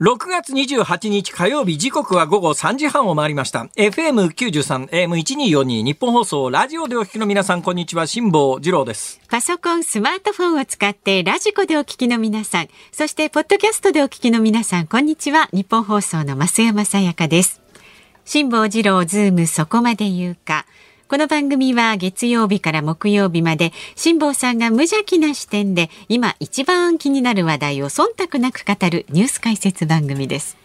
6月28日火曜日時刻は午後3時半を回りました。FM93、AM1242 日本放送ラジオでお聞きの皆さん、こんにちは。辛坊治郎です。パソコン、スマートフォンを使ってラジコでお聞きの皆さん、そしてポッドキャストでお聞きの皆さん、こんにちは。日本放送の増山さやかです。辛坊治郎ズームそこまで言うか。この番組は月曜日から木曜日まで辛坊さんが無邪気な視点で今一番気になる話題を忖度なく語るニュース解説番組です。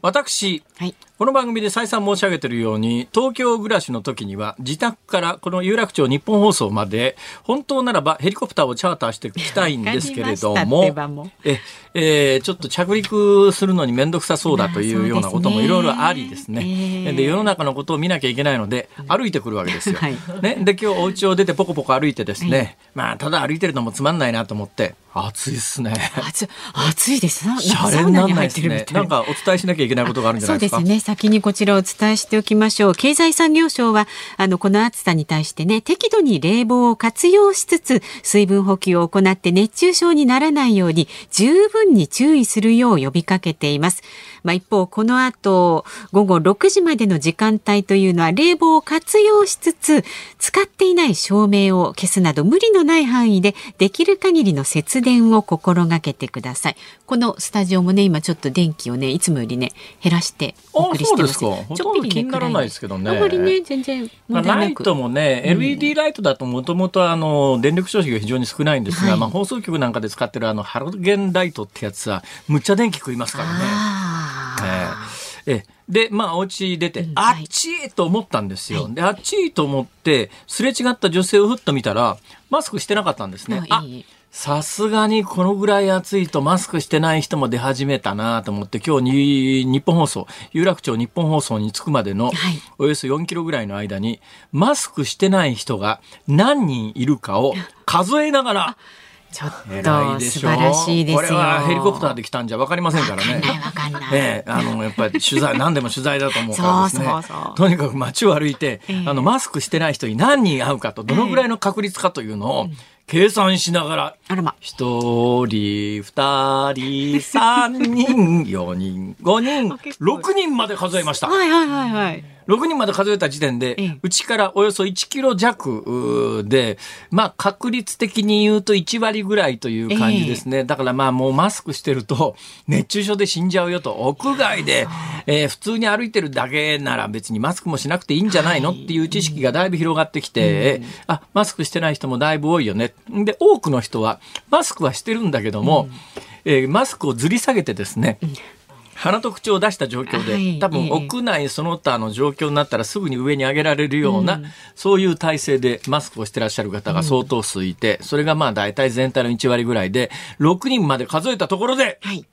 私、はい、この番組で再三申し上げているように東京暮らしの時には自宅からこの有楽町日本放送まで本当ならばヘリコプターをチャーターしていきたいんですけれどもえ、えー、ちょっと着陸するのに面倒くさそうだというようなこともいろいろありですね、えー、で世の中のことを見なきゃいけないので歩いてくるわけですよ。はい、ね、で今日お家を出てポコポコ歩いてですね、はい、まあただ歩いてるのもつまんないなと思って暑いですね。暑暑いです。シャレにならないですね。なんかお伝えしなきゃいけないことがあるんじゃないですか。そうですね。先にこちらをお伝えしておきましょう。経済産業省はあのこの暑さに対してね適度に冷房を活用しつつ水分補給を行って熱中症にならないように十分に注意するよう呼びかけています。まあ、一方この後午後6時までの時間帯というのは冷房を活用しつつ使っていない照明を消すなど無理のない範囲でできる限りの節電を心がけてください。このスタジオもね今ちょっと電気をねいつもよりね減らしてお送りしてますちょっと気にならないですけどね。あまりね全然まあ、ライトもね、LED ライトだともともとあの電力消費が非常に少ないんですが、はい、まあ放送局なんかで使ってるあのハロゲンライトってやつはむっちゃ電気食いますからね。ええ。で、まあ、お家出て、あっちいと思ったんですよ。で、あっちいと思って、すれ違った女性をふっと見たら、マスクしてなかったんですね。あさすがにこのぐらい暑いとマスクしてない人も出始めたなと思って今日に日本放送有楽町日本放送に着くまでのおよそ4キロぐらいの間にマスクしてない人が何人いるかを数えながらちょっと素晴らしいですよ。これはヘリコプターで来たんじゃわかりませんからね。わかんない。ええあのやっぱり取材何でも取材だと思うからですね。そうそうそうとにかく街を歩いて、えー、あのマスクしてない人に何人会うかとどのぐらいの確率かというのを。計算しながら、一人、二人、三人、四人、五人、六人まで数えました。はいはいはいはい。6人まで数えた時点で、うちからおよそ1キロ弱で、まあ確率的に言うと1割ぐらいという感じですね。だからまあもうマスクしてると 熱中症で死んじゃうよと、屋外で、えー、普通に歩いてるだけなら別にマスクもしなくていいんじゃないの？っていう知識がだいぶ広がってきて、あ、マスクしてない人もだいぶ多いよね。で、多くの人はマスクはしてるんだけども、えー、マスクをずり下げてですね、鼻と口を出した状況で、はい、多分屋内その他の状況になったらすぐに上に上げられるような、うん、そういう体制でマスクをしてらっしゃる方が相当数いて、うん、それがまあ大体全体の1割ぐらいで、6人まで数えたところで、はい、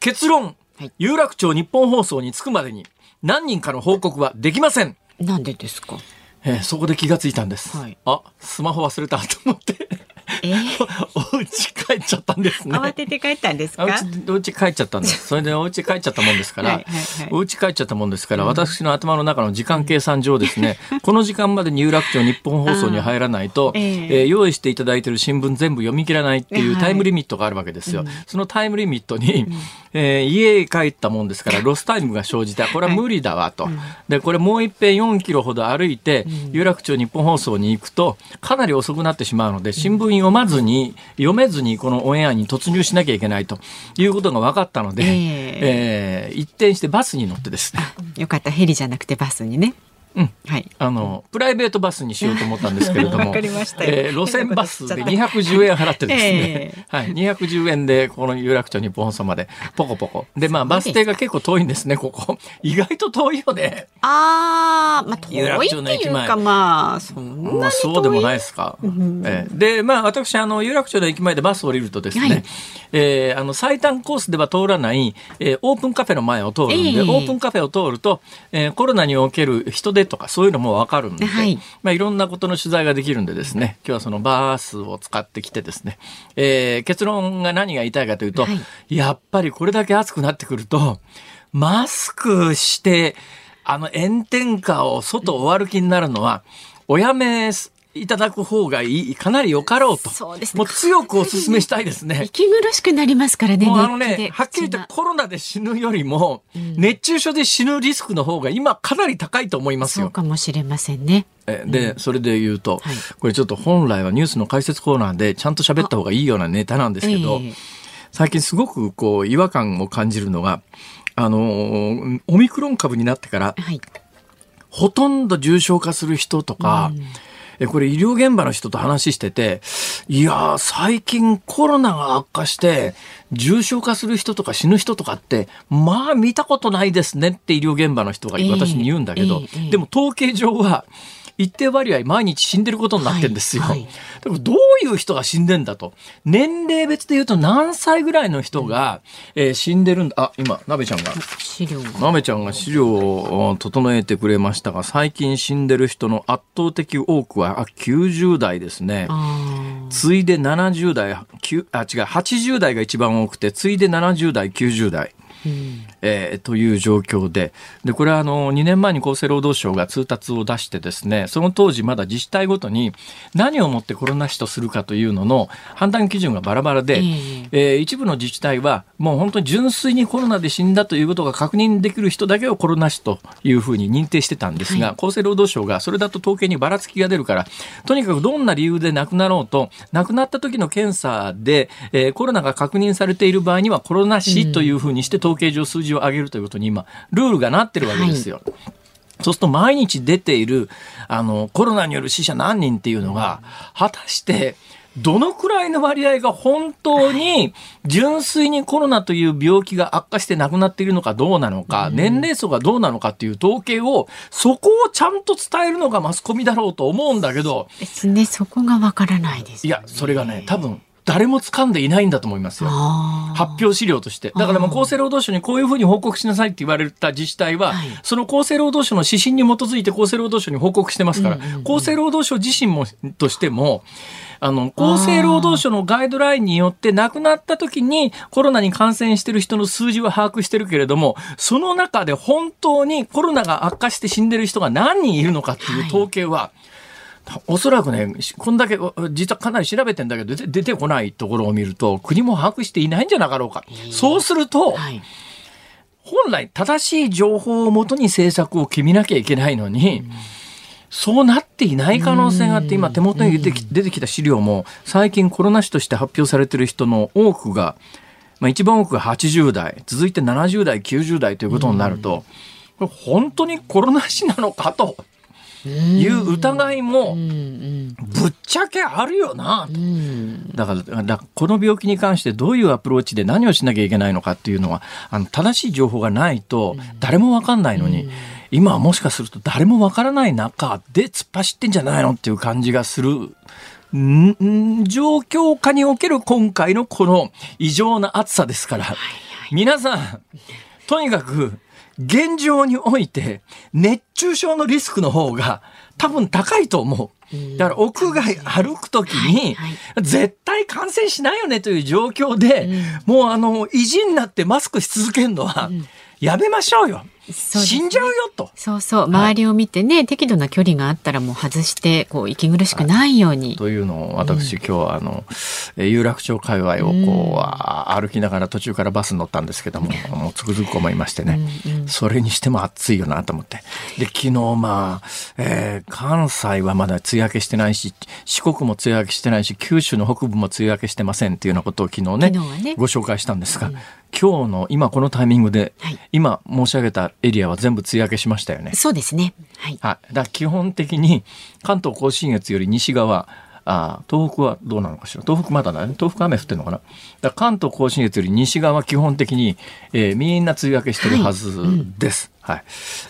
結論、はい、有楽町日本放送に着くまでに何人かの報告はできません。なんでですか？えー、そこで気がついたんです。はい、あ、スマホ忘れたと思って えー、お家帰っちゃったんですね。慌てて帰ったんですか？お家帰っちゃったんです。それでお家帰っちゃったもんですから、はいはいはい、お家帰っちゃったもんですから、うん、私の頭の中の時間計算上ですね、この時間までに有楽町日本放送に入らないと、えー、えー、用意していただいている新聞全部読み切らないっていうタイムリミットがあるわけですよ。はい、そのタイムリミットに、うん、えー、家へ帰ったもんですから、ロスタイムが生じた。これは無理だわと。はい、で、これもう一遍4キロほど歩いて、有楽町日本放送に行くと、かなり遅くなってしまうので、新聞読まずに、読めずにこのオンエアに突入しなきゃいけないということが分かったので、えー、えー、一転してバスに乗ってですね。よかったヘリじゃなくてバスにね。うん、はい。あの、プライベートバスにしようと思ったんですけれども、えー、路線バスで210円払ってですね、えー、はい、210円でこの有楽町日本放送までポコポコ。で、まあバス停が結構遠いんですね、ここ。意外と遠いよね。ああ、まあ遠いっていうかまあ、そんなそうでもないですか。うん、えー、で、まあ私、あの、有楽町の駅前でバス降りるとですね、はい、えー、あの、最短コースでは通らない、えー、オープンカフェの前を通るんで、えー、オープンカフェを通ると、えー、コロナにおける人手とかそういうのもわかるんで、はい、まあ、いろんなことの取材ができるんでですね、今日はそのバースを使ってきてですね、えー、結論が何が言いたいかというと、はい、やっぱりこれだけ暑くなってくると、マスクして、あの炎天下を外をお歩きになるのは、おやめいただく方がいい、かなりよかろうと。そうですねもう強くお勧めしたいですね。息苦しくなりますからね。もうあのね、はっきり言ってコロナで死ぬよりも、熱中症で死ぬリスクの方が今かなり高いと思いますそうよ。かもしれませんね。えで、それで言うと、はいこれちょっと本来はニュースの解説コーナーでちゃんと喋った方がいいようなネタなんですけど、ええ最近すごくこう違和感を感じるのが、あのーオミクロン株になってから、はい。ほとんど重症化する人とか、えこれ医療現場の人と話してて、いやー、最近コロナが悪化して、重症化する人とか死ぬ人とかって、まあ見たことないですねって医療現場の人がええ私に言うんだけど、ええええ。でも統計上は、一定割合毎日死んでることになってるんですよ。はいはいでもどういう人が死んでんだと。年齢別で言うと何歳ぐらいの人が、えー死んでるんだ。あ、今、なべちゃんが。資料が。なめちゃんが資料を整えてくれましたが、最近死んでる人の圧倒的多くはあ90代ですね。あ次いで70代、9あ、違う、80代が一番多くて、次いで70代、90代。ーうんえーという状況で、で、これはあの、2年前に厚生労働省が通達を出してですね、その当時まだ自治体ごとに何をもってコロナ死とするかというのの判断基準がバラバラで、え。えー一部の自治体はもう本当に純粋にコロナで死んだということが確認できる人だけをコロナ死というふうに認定してたんですが、はい。厚生労働省がそれだと統計にばらつきが出るから、とにかくどんな理由で亡くなろうと、亡くなった時の検査で、えーコロナが確認されている場合にはコロナ死というふうにして統計上数字を上げるということに今、ルールがなってるわけですよ。そうすると毎日出ているあのコロナによる死者何人っていうのが果たしてどのくらいの割合が本当に純粋にコロナという病気が悪化して亡くなっているのかどうなのか、年齢層がどうなのかっていう統計をそこをちゃんと伝えるのがマスコミだろうと思うんだけどですね。そこがわからないですよね、いやそれがね多分誰も掴んでいないんだと思いますよ。発表資料として。だからもう厚生労働省にこういうふうに報告しなさいって言われた自治体は、はい。その厚生労働省の指針に基づいて厚生労働省に報告してますから、うんうんうん。厚生労働省自身も、としても、あの、厚生労働省のガイドラインによって亡くなった時にコロナに感染してる人の数字は把握してるけれども、その中で本当にコロナが悪化して死んでる人が何人いるのかっていう統計は、おそらくね、こんだけ、実はかなり調べてんだけど、出てこないところを見ると、国も把握していないんじゃなかろうか。そうすると、はい。本来正しい情報をもとに政策を決めなきゃいけないのに、そうなっていない可能性があって、今手元に出てきた資料も、最近コロナ死として発表されている人の多くが、まあ、一番多くが80代、続いて70代、90代ということになると、これ本当にコロナ死なのかという疑いもぶっちゃけあるよな。とうん。だから、この病気に関してどういうアプローチで何をしなきゃいけないのかっていうのは、あの、正しい情報がないと誰もわかんないのに、今はもしかすると誰もわからない中で突っ走ってんじゃないのっていう感じがする。状況下における今回のこの異常な暑さですから、皆さん、とにかく現状において熱中症のリスクの方が多分高いと思う。だから屋外歩くときにはい絶対感染しないよねという状況で、もうあの意地になってマスクし続けるのはやめましょうよ。死んじゃうよと。そうそう。周りを見てね、適度な距離があったらもう外してこう息苦しくないように、というのを私、今日はあのえー有楽町界隈をこう、あ歩きながら途中からバスに乗ったんですけども もうつくづく思いましてね、それにしても暑いよなと思って。で昨日まあ、えー関西はまだ梅雨明けしてないし四国も梅雨明けしてないし九州の北部も梅雨明けしてませんっていうようなことを昨日ねね。ご紹介したんですが、今日の今このタイミングで、はい今申し上げたエリアは全部梅雨明けしましたよね。そうですねはいはい。だ基本的に関東甲信越より西側、あ東北はどうなのかしら。東北まだだね。東北雨降ってるのかな。だ関東甲信越より西側は基本的に、えーみんな梅雨明けしてるはずです。はい。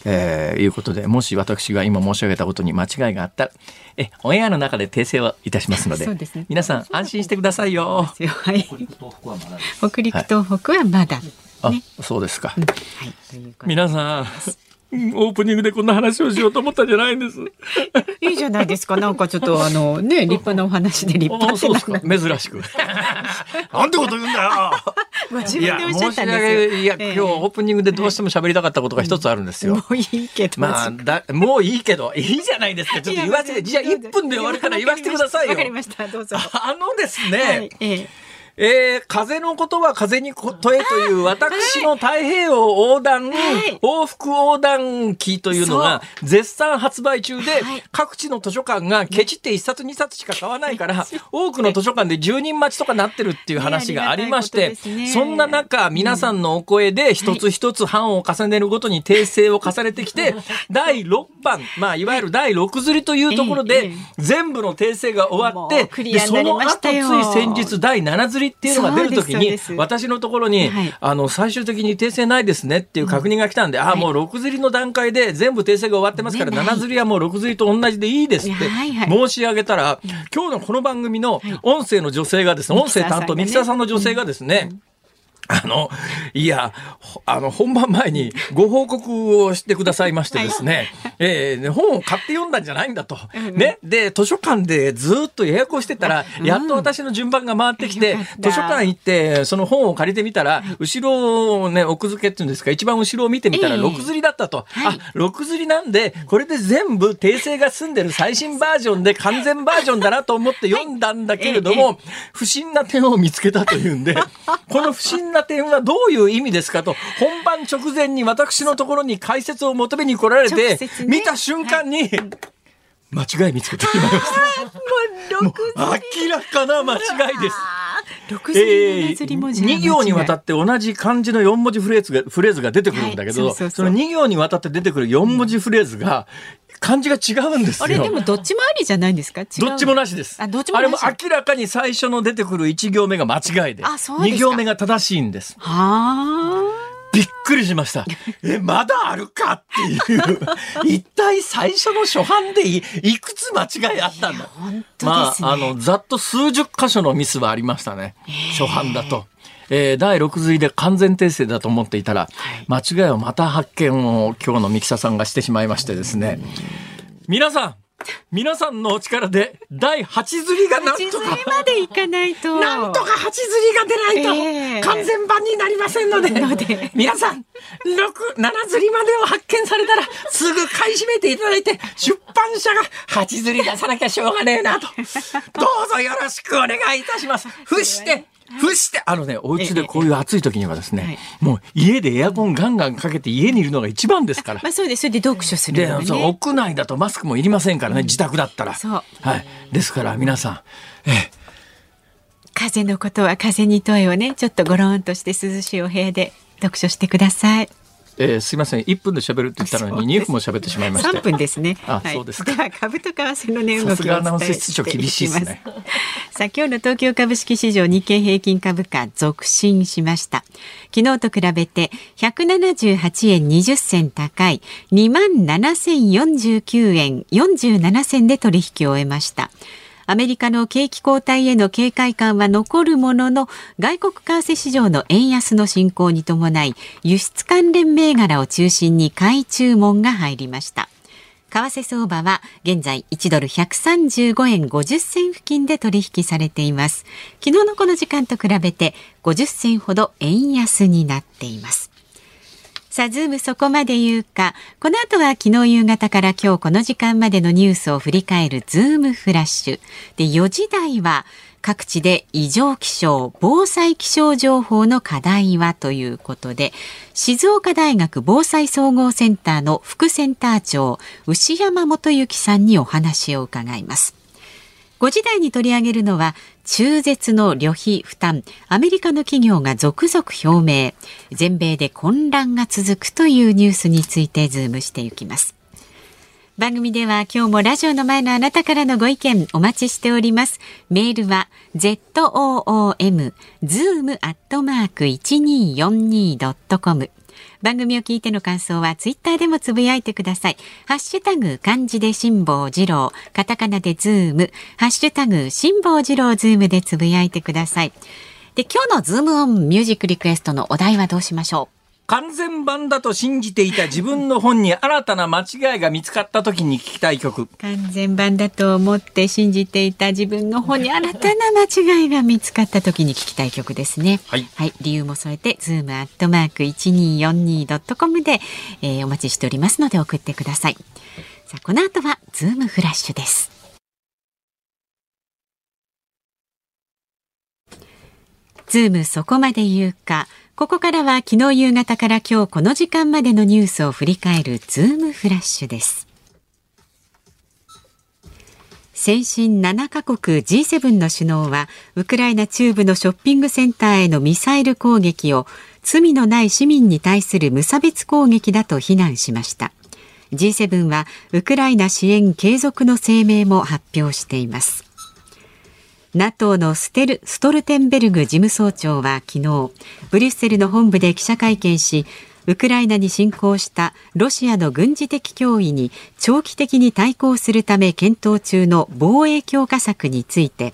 えーいうことで、もし私が今申し上げたことに間違いがあったら、え、オンエアの中で訂正をいたしますので、ですね。皆さん安心してくださいよ。はい。北陸東北はまだ、あ、ね。そうですか。うことで。皆さん、オープニングでこんな話をしようと思ったんじゃないんです。いいじゃないですかなんかちょっとあのね立派なお話で立派あってそうですか珍しく。なんてこと言うんだよご自分でおっしゃったんですよ。いや、今日オープニングでどうしても喋りたかったことが一つあるんですよ。もういいけど。まあ、だ、もういいけど、いいじゃないですか。ちょっと言わせて、じゃあ1分で終わるから言わせてくださいよ。わかりました。どうぞ。あのですね、はいえええー、風のことは風に問えという私の太平洋横断、はい、往復横断機というのが絶賛発売中で、はい、各地の図書館がケチって1冊2冊しか買わないから、多くの図書館で10人待ちとかなってるっていう話がありまして、ね、そんな中、皆さんのお声で一つ一つ版を重ねるごとに訂正を重ねてきて、第6版、まあ、いわゆる第6釣りというところで、全部の訂正が終わって、でその後つい先日第7釣りりっていうのが出るときに、私のところに、はい、あの、最終的に訂正ないですねっていう確認が来たんで、うん、ああ、もう6釣りの段階で全部訂正が終わってますから、ね、7釣りはもう6釣りと同じでいいですって申し上げたら、今日のこの番組の音声の女性がですね、音声担当、ミキサーさんの女性がですね、うんあの、いや、あの、本番前にご報告をしてくださいましてですね、はい、えー、本を買って読んだんじゃないんだと。ね。で、図書館でずっと予約をしてたら、やっと私の順番が回ってきて、図書館行って、その本を借りてみたら、後ろをね、奥付けっていうんですか、一番後ろを見てみたら、6釣りだったと。あ、6釣りなんで、これで全部訂正が済んでる最新バージョンで完全バージョンだなと思って読んだんだけれども、不審な点を見つけたというんで、この不審な点はどういう意味ですかと、本番直前に私のところに解説を求めに来られて、ね、見た瞬間に、はい。間違い見つけてしまいました。もう明らかな間違いです。えー、2行にわたって同じ漢字の4文字フレーズがフレーズが出てくるんだけど、その2行にわたって出てくる4文字フレーズが漢字が違うんですよ。あれでもどっちもありじゃないんですか？どっちもなしです。あ、どっちもあれも明らかに最初の出てくる1行目が間違いで、あそうで2行目が正しいんです。はあ。びっくりしました。え、まだあるかっていう。一体最初の初版でいいくつ間違いあったんだ？ね、まあ、あの、ざっと数十箇所のミスはありましたね。初版だと。えー、第6髄で完全訂正だと思っていたら、間違いをまた発見を今日の三木さんがしてしまいましてですね。皆さん皆さんのお力で第8釣りがなんとか。までいかないと。なんとか8釣りが出ないと完全版になりませんので皆さん67釣りまでを発見されたらすぐ買い占めていただいて出版社が8釣り出さなきゃしょうがねえなと。どうぞよろしくお願いいたします。ふしてふして、あのね、お家でこういう暑い時にはですね、もう家でエアコンガンガンかけて家にいるのが一番ですから。まあそうです。それで読書する、ね、で、そう屋内だとマスクもいりませんからね、自宅だったら。そう。はい。ですから皆さん、え風のことは風に問いをね、ちょっとゴロンとして涼しいお部屋で読書してください。えー、すみません、一分で喋るって言ったのに、二分も喋ってしまいました。三分ですね。あ、はい、そうですでは、株と為替の値動きをお伝えして厳しいですね。さあ、今日の東京株式市場日経平均株価続伸しました。昨日と比べて百七十八円二十銭高い二万七千四十九円四十七銭で取引を終えました。アメリカの景気後退への警戒感は残るものの外国為替市場の円安の進行に伴い輸出関連銘柄を中心に買い注文が入りました。為替相場は現在1ドル135円50銭付近で取引されています。昨日のこの時間と比べて50銭ほど円安になっています。さあ、ズームそこまで言うか。この後は昨日夕方から今日この時間までのニュースを振り返るズームフラッシュ。で、4時台は各地で異常気象、防災気象情報の課題はということで、静岡大学防災総合センターの副センター長、牛山元幸さんにお話を伺います。5時台に取り上げるのは中絶の旅費負担。アメリカの企業が続々表明。全米で混乱が続くというニュースについてズームしていきます。番組では今日もラジオの前のあなたからのご意見お待ちしております。メールは zoom zoom アットマーク 1242.com 番組を聞いての感想はツイッターでもつぶやいてください。ハッシュタグ漢字で辛坊治郎、カタカナでズーム、ハッシュタグ辛坊治郎ズームでつぶやいてください。で、今日のズームオンミュージックリクエストのお題はどうしましょう？完全版だと信じていた自分の本に新たな間違いが見つかった時に聞きたい曲。完全版だと思って信じていた自分の本に新たな間違いが見つかった時に聞きたい曲ですね。はい。はい、理由も添えて、ズームアットマーク 1242.com で、えー、お待ちしておりますので送ってください。さあ、この後はズームフラッシュです。ズームそこまで言うか。ここからは昨日夕方から今日この時間までのニュースを振り返るズームフラッシュです。先進7カ国 G7 の首脳はウクライナ中部のショッピングセンターへのミサイル攻撃を罪のない市民に対する無差別攻撃だと非難しました G7 はウクライナ支援継続の声明も発表しています NATO のステルストルテンベルグ事務総長は昨日ブリュッセルの本部で記者会見しウクライナに侵攻したロシアの軍事的脅威に長期的に対抗するため検討中の防衛強化策について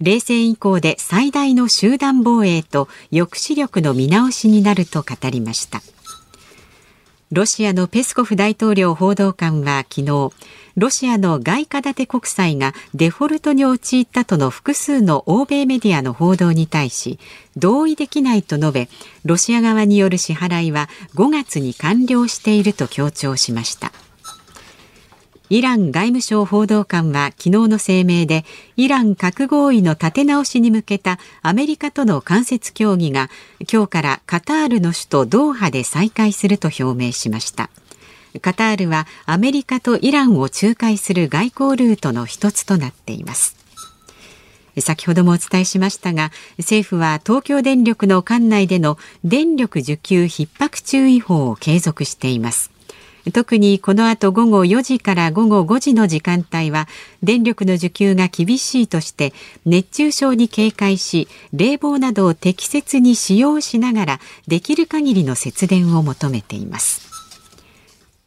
冷戦以降で最大の集団防衛と抑止力の見直しになると語りました。ロシアのペスコフ大統領報道官は昨日ロシアの外貨建て国債がデフォルトに陥ったとの複数の欧米メディアの報道に対し同意できないと述べロシア側による支払いは5月に完了していると強調しました。イラン外務省報道官は昨日の声明でイラン核合意の立て直しに向けたアメリカとの間接協議が今日からカタールの首都ドーハで再開すると表明しました。カタールはアメリカとイランを仲介する外交ルートの一つとなっています。先ほどもお伝えしましたが政府は東京電力の管内での電力需給逼迫注意報を継続しています。特にこの後午後4時から午後5時の時間帯は電力の需給が厳しいとして熱中症に警戒し冷房などを適切に使用しながらできる限りの節電を求めています。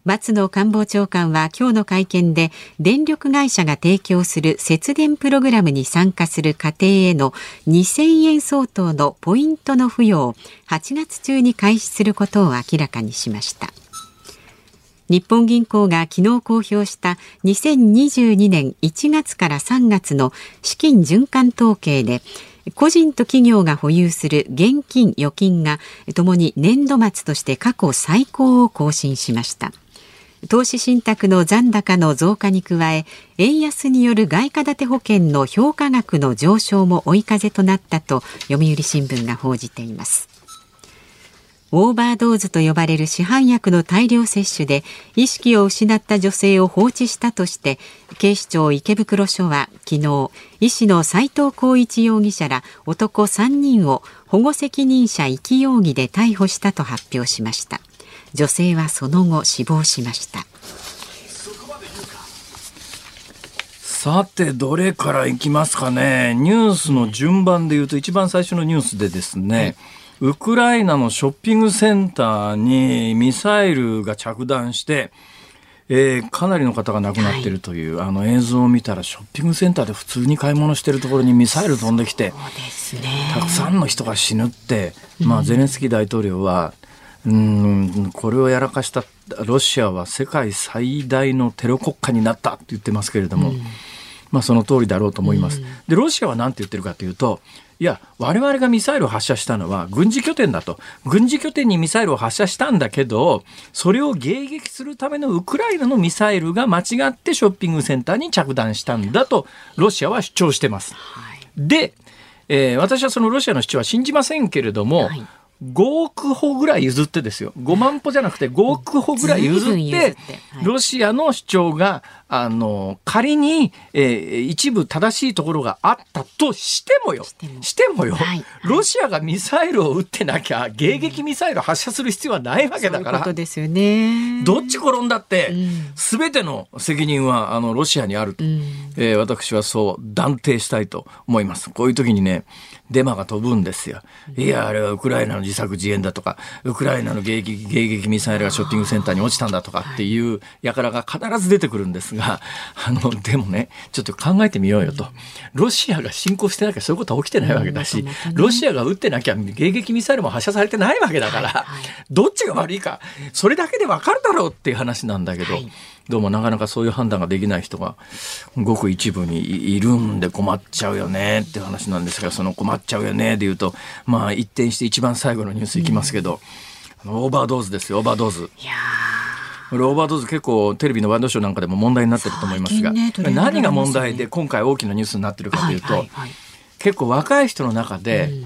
松野官房長官は今日の会見で電力会社が提供する節電プログラムに参加する家庭への2000円相当のポイントの付与を8月中に開始することを明らかにしました。日本銀行が昨日公表した2022年1月から3月の資金循環統計で個人と企業が保有する現金預金がともに年度末として過去最高を更新しました。投資信託の残高の増加に加え円安による外貨建て保険の評価額の上昇も追い風となったと読売新聞が報じています。オーバードーズと呼ばれる市販薬の大量摂取で意識を失った女性を放置したとして警視庁池袋署は昨日医師の斉藤浩一容疑者ら男3人を保護責任者遺棄容疑で逮捕したと発表しました。女性はその後死亡しました。さてどれからいきますかね。ニュースの順番で言うと一番最初のニュースでですね、ウクライナのショッピングセンターにミサイルが着弾してえー、かなりの方が亡くなっているという、はい、あの映像を見たらショッピングセンターで普通に買い物しているところにミサイル飛んできて、ね、たくさんの人が死ぬって、まあ、ゼレンスキー大統領はうんこれをやらかしたロシアは世界最大のテロ国家になったって言ってますけれども、うん、まあその通りだろうと思います。うん、でロシアは何て言ってるかというといや我々がミサイルを発射したのは軍事拠点だと軍事拠点にミサイルを発射したんだけどそれを迎撃するためのウクライナのミサイルが間違ってショッピングセンターに着弾したんだとロシアは主張してます。はい、で、えー、私はそのロシアの主張は信じませんけれども、はい5億歩ぐらい譲ってですよ。5万歩じゃなくて5億歩ぐらい譲ってロシアの主張があの仮に、えー、一部正しいところがあったとしてもよ。しても。よ、はい、ロシアがミサイルを撃ってなきゃ迎撃ミサイル発射する必要はないわけだから、ううですよね。どっち転んだって、すべての責任はあのロシアにあると、うん、えー、私はそう断定したいと思います。こういう時にねデマが飛ぶんですよ。いや、あれはウクライナの自作自演だとか、ウクライナの迎撃迎撃ミサイルがショッピングセンターに落ちたんだとかっていう輩が必ず出てくるんですが、あの、でもね、ちょっと考えてみようよと。ロシアが侵攻してなきゃそういうことは起きてないわけだし、ロシアが撃ってなきゃ迎撃ミサイルも発射されてないわけだから、どっちが悪いか、それだけでわかるだろうっていう話なんだけど、どうもなかなかそういう判断ができない人がごく一部にいるんで困っちゃうよねっていう話なんですがその困っちゃうよねでいうとまあ一転して一番最後のニュースいきますけど、うん、オーバードーズですよオーバードーズ。いやこれオーバードーズ結構テレビのワイドショーなんかでも問題になってると思いますが、ね、何が問題で今回大きなニュースになってるかというと、はいはいはい、結構若い人の中で、うん、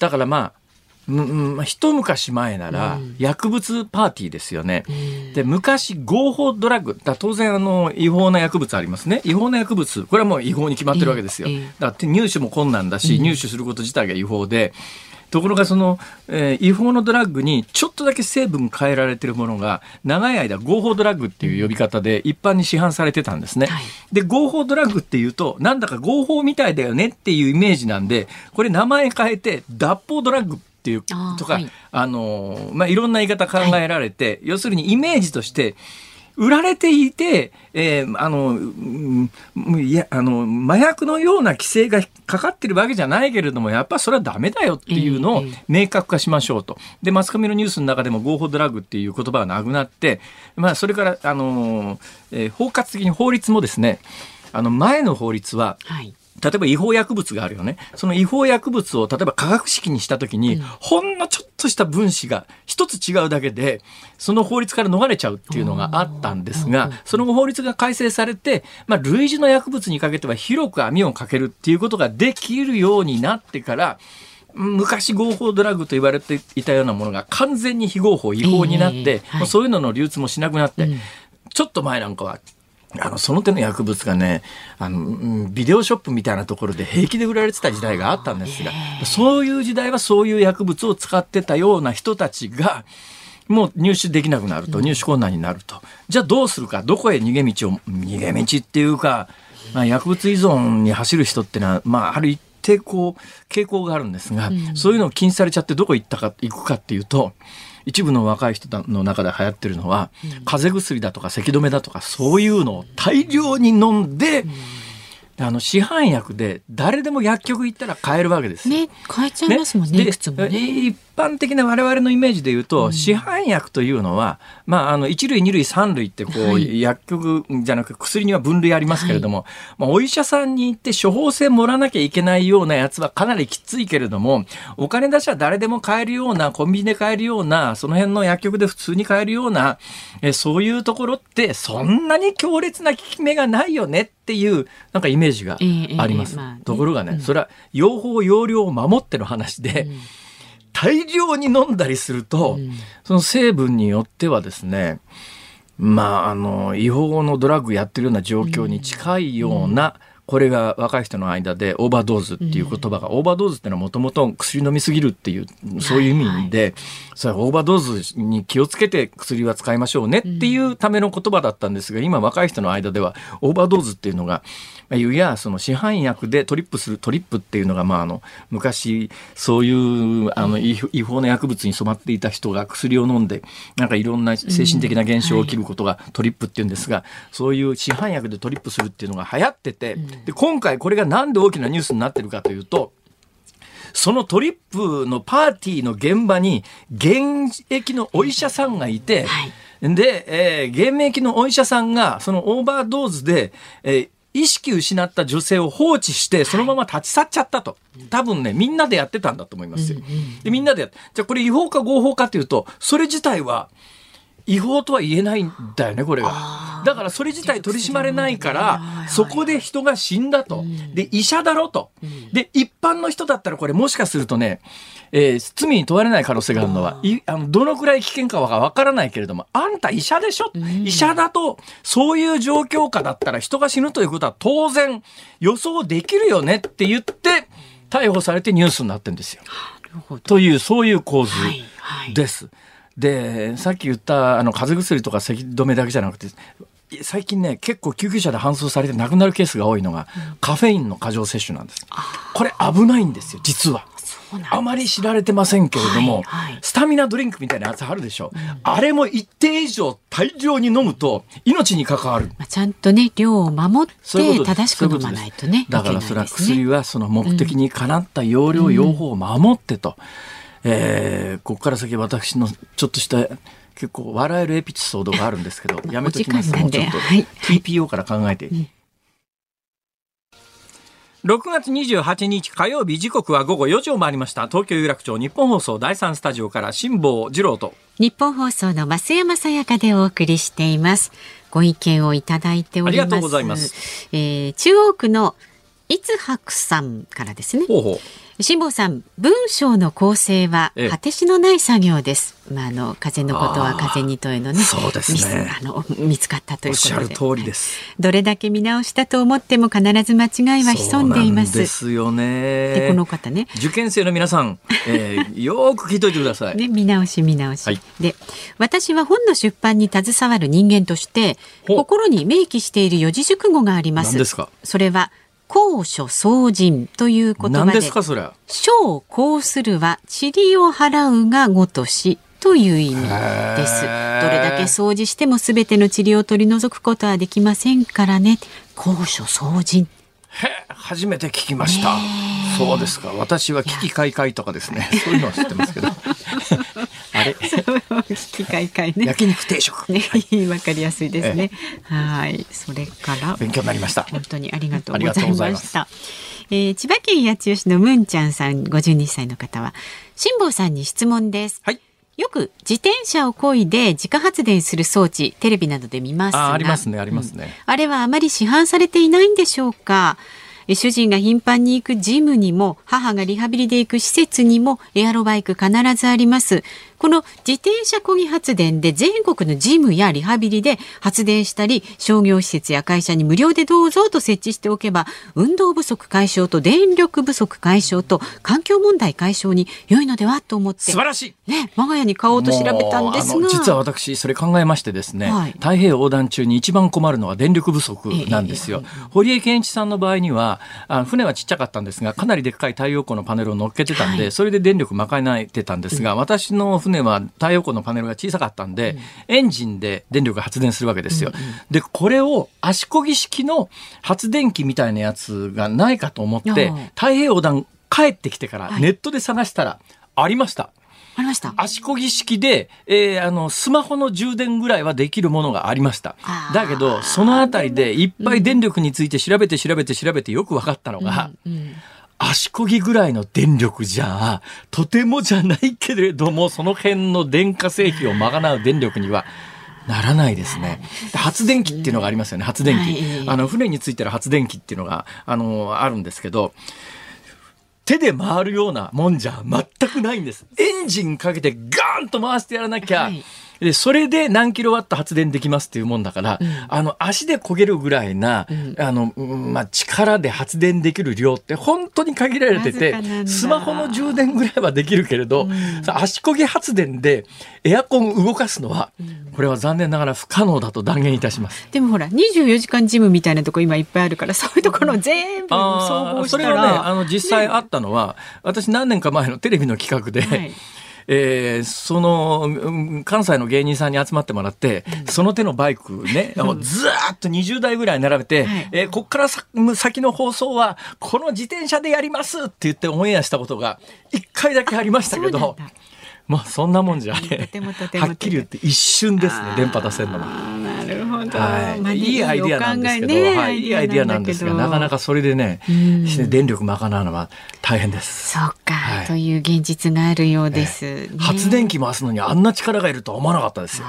だからまあうん、一昔前なら薬物パーティーですよね。うん、で昔合法ドラッグだ当然あの違法な薬物ありますね違法な薬物これはもう違法に決まってるわけですよ。だって入手も困難だし、入手すること自体が違法で。ところがその、えー、違法のドラッグにちょっとだけ成分変えられてるものが長い間合法ドラッグっていう呼び方で一般に市販されてたんですね。はい、で合法ドラッグっていうとなんだか合法みたいだよねっていうイメージなんでこれ名前変えて脱法ドラッグっていうとか、はい、あの、まあ、いろんな言い方考えられて、はい、要するにイメージとして、売られていて、えー、あの、いや、あの、麻薬のような規制がかかってるわけじゃないけれども、やっぱそれはダメだよっていうのを明確化しましょうと。で、マスコミのニュースの中でも合法ドラッグっていう言葉がなくなって、まあ、それから、あの、えー、包括的に法律もですね、あの、前の法律は、はい例えば違法薬物があるよね。その違法薬物を例えば化学式にした時に、うん、ほんのちょっとした分子が一つ違うだけで、その法律から逃れちゃうっていうのがあったんですが、その後法律が改正されて、まあ、類似の薬物にかけては広く網をかけるっていうことができるようになってから、昔合法ドラッグと言われていたようなものが完全に非合法、違法になって、えーはい、そういうのの流通もしなくなって、うん、ちょっと前なんかはあの、その手の薬物がね、あの、ビデオショップみたいなところで平気で売られてた時代があったんですが、そういう時代はそういう薬物を使ってたような人たちが、もう入手できなくなると、入手困難になると。じゃあどうするか、どこへ逃げ道を、逃げ道っていうか、まあ、薬物依存に走る人ってのは、まあ、ある一定こう、傾向があるんですが、うん、そういうのを禁止されちゃってどこ行ったか、行くかっていうと、一部の若い人の中で流行ってるのは、うん、風邪薬だとか咳止めだとかそういうのを大量に飲んで、うんあの市販薬で誰でも薬局行ったら買えるわけですね、買えちゃいますもんね。ねね一般的な我々のイメージで言うと、うん、市販薬というのは、まあ、あの一類二類三類ってこう、はい、薬局じゃなく薬には分類ありますけれども、はい、まあ、お医者さんに行って処方箋もらわなきゃいけないようなやつはかなりきついけれどもお金出しは誰でも買えるようなコンビニで買えるようなその辺の薬局で普通に買えるようなえそういうところってそんなに強烈な効き目がないよねっていうなんかイメージがあります。えーえーまあね、ところがね、うん、それは用法用量を守っての話で、うん大量に飲んだりすると、うん、その成分によってはですねまああの違法のドラッグやってるような状況に近いような、これが若い人の間でオーバードーズっていう言葉が、オーバードーズっていうのはもともと薬飲みすぎるっていうそういう意味で、はいはい、それオーバードーズに気をつけて薬は使いましょうねっていうための言葉だったんですが今若い人の間ではオーバードーズっていうのがいやその市販薬でトリップするトリップっていうのが、まあ、あの昔そういうあの違法な薬物に染まっていた人が薬を飲んでなんかいろんな精神的な現象が起きることがトリップっていうんですが、そういう市販薬でトリップするっていうのが流行ってて、で今回これが何で大きなニュースになってるかというとそのトリップのパーティーの現場に現役のお医者さんがいて、はい、で、えー、現役のお医者さんがそのオーバードーズで、えー、意識失った女性を放置して、そのまま立ち去っちゃったと。多分ね、みんなでやってたんだと思いますよ。でみんなでやって。じゃあこれ違法か合法かというと、それ自体は、違法とは言えないんだよね、これが。だからそれ自体取り締まれないから、そこで人が死んだと。で、医者だろと。で、一般の人だったらこれもしかするとね、えー、罪に問われない可能性があるのは、いあのどのくらい危険かはわからないけれども、あんた医者でしょ、医者だと、そういう状況下だったら人が死ぬということは当然予想できるよねって言って、逮捕されてニュースになってるんですよ。という、そういう構図です。はいはいでさっき言ったあの風邪薬とか咳止めだけじゃなくて最近ね結構救急車で搬送されて亡くなるケースが多いのが、うん、カフェインの過剰摂取なんです。これ危ないんですよ実は。あまり知られてませんけれども、はいはい、スタミナドリンクみたいなやつあるでしょ、うん、あれも一定以上大量に飲むと命に関わる、まあ、ちゃんとね量を守って正しく飲まないとねだからそれは薬はその目的にかなった用量、用法を守ってと、うん、えー、ここから先私のちょっとした結構笑えるエピソードがあるんですけど やめときます。もうちょっと、はい、TPO から考えて、うん。6月28日火曜日時刻は午後4時を回りました。東京有楽町日本放送第3スタジオから辛坊治郎と。日本放送の増山さやかでお送りしています。ご意見をいただいております。ありがとうございます、えー、中央区のいつはくさんからですね辛坊さん、文章の構成は果てしのない作業です。まあ、あの風のことは風に問えのね。そうですね。あの見つかったということで。おっしゃる通りです。どれだけ見直したと思っても必ず間違いは潜んでいます。ですよね。でこの方ね。受験生の皆さん、えー、よく聞いといてください。ね見直し見直し。はい、で私は本の出版に携わる人間として心に明記している四字熟語があります。何ですか？それは。高所総人という言葉でですかそれ？書をこうするは塵を払うがごとしという意味ですどれだけ掃除してもすべての塵を取り除くことはできませんからね高所総人初めて聞きました。そうですか。私は危機開会とかですね。そういうのは知ってますけど。あれ。危機開会ね。焼肉定食。ね、わかりやすいですね。はい。それから勉強になりました。本当にありがとうございました。えー、千葉県八千代市のむんちゃんさん、五十二歳の方は、辛坊さんに質問です。はい。よく自転車を漕いで自家発電する装置テレビなどで見ますあありますねありますね、うん、あれはあまり市販されていないんでしょうか主人が頻繁に行くジムにも母がリハビリで行く施設にもエアロバイク必ずありますこの自転車こぎ発電で全国のジムやリハビリで発電したり商業施設や会社に無料でどうぞと設置しておけば運動不足解消と電力不足解消と環境問題解消に良いのではと思って。素晴らしい、ね、我が家に買おうと調べたんですが。実は私それ考えましてですね、はい、太平洋横断中に一番困るのは電力不足なんですよ、ええ堀江健一さんの場合にはあ船はちっちゃかったんですがかなりでっかい太陽光のパネルを乗っけてたんで、はい、それで電力賄えてたんですが、うん、私の船は太陽光のパネルが小さかったんで、うん、エンジンで電力が発電するわけですよ。うんうん、で、これを足こぎ式の発電機みたいなやつがないかと思って、太平洋横断帰ってきてからネットで探したら、ありました。ありました。足こぎ式で、えー、あの、スマホの充電ぐらいはできるものがありました。だけど、そのあたりでいっぱい電力について調べて調べて調べてよく分かったのが、うんうん足こぎぐらいの電力じゃとてもじゃないけれどもその辺の電化製品を賄う電力にはならないですね。発電機っていうのがありますよね。発電機。あの船についてる発電機っていうのがあのあるんですけど。手で回るようなもんじゃ全くないんです。エンジンかけてガーンと回してやらなきゃ、はいでそれで何キロワット発電できますっていうもんだから、うん、あの足で焦げるぐらいな、うん、あのまあ、力で発電できる量って本当に限られててスマホの充電ぐらいはできるけれど、うん、足焦げ発電でエアコン動かすのは、これは残念ながら不可能だと断言いたします。でもほら24時間ジムみたいなとこ今いっぱいあるからそういうところ全部総合したら、それはねあの実際あったのは、私何年か前のテレビの企画で、はいえー、その関西の芸人さんに集まってもらって、うん、その手のバイクね、ずーっと20台ぐらい並べて、はい、えー、こっから先の放送はこの自転車でやりますって言ってオンエアしたことが1回だけありましたけど。まあそんなもんじゃね。はっきり言って一瞬ですね、電波出せるのは。なるほど。はい。まあ、いいアイディアなんですけど、ね、はい、いいアイディアなんですが、なかなかそれでね、電力賄うのは大変です。そっか、はい、という現実があるようです、ね、発電機回すのにあんな力がいるとは思わなかったですよ。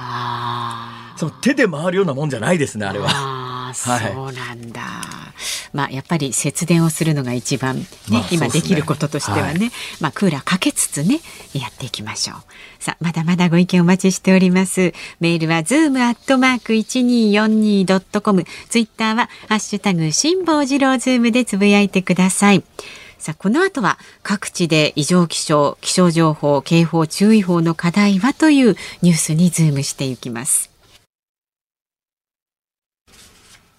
その手で回るようなもんじゃないですね、あれは。そうなんだ。まあやっぱり節電をするのが一番ね、まあ、今できることとしてはね、はい、まあクーラーかけつつねやっていきましょう。さあまだまだご意見お待ちしております。メールはズームアットマーク一二四二ドットコム、ツイッターはハッシュタグ辛坊治郎ズームでつぶやいてください。さあこの後は各地で異常気象気象情報警報注意報の課題はというニュースにズームしていきます。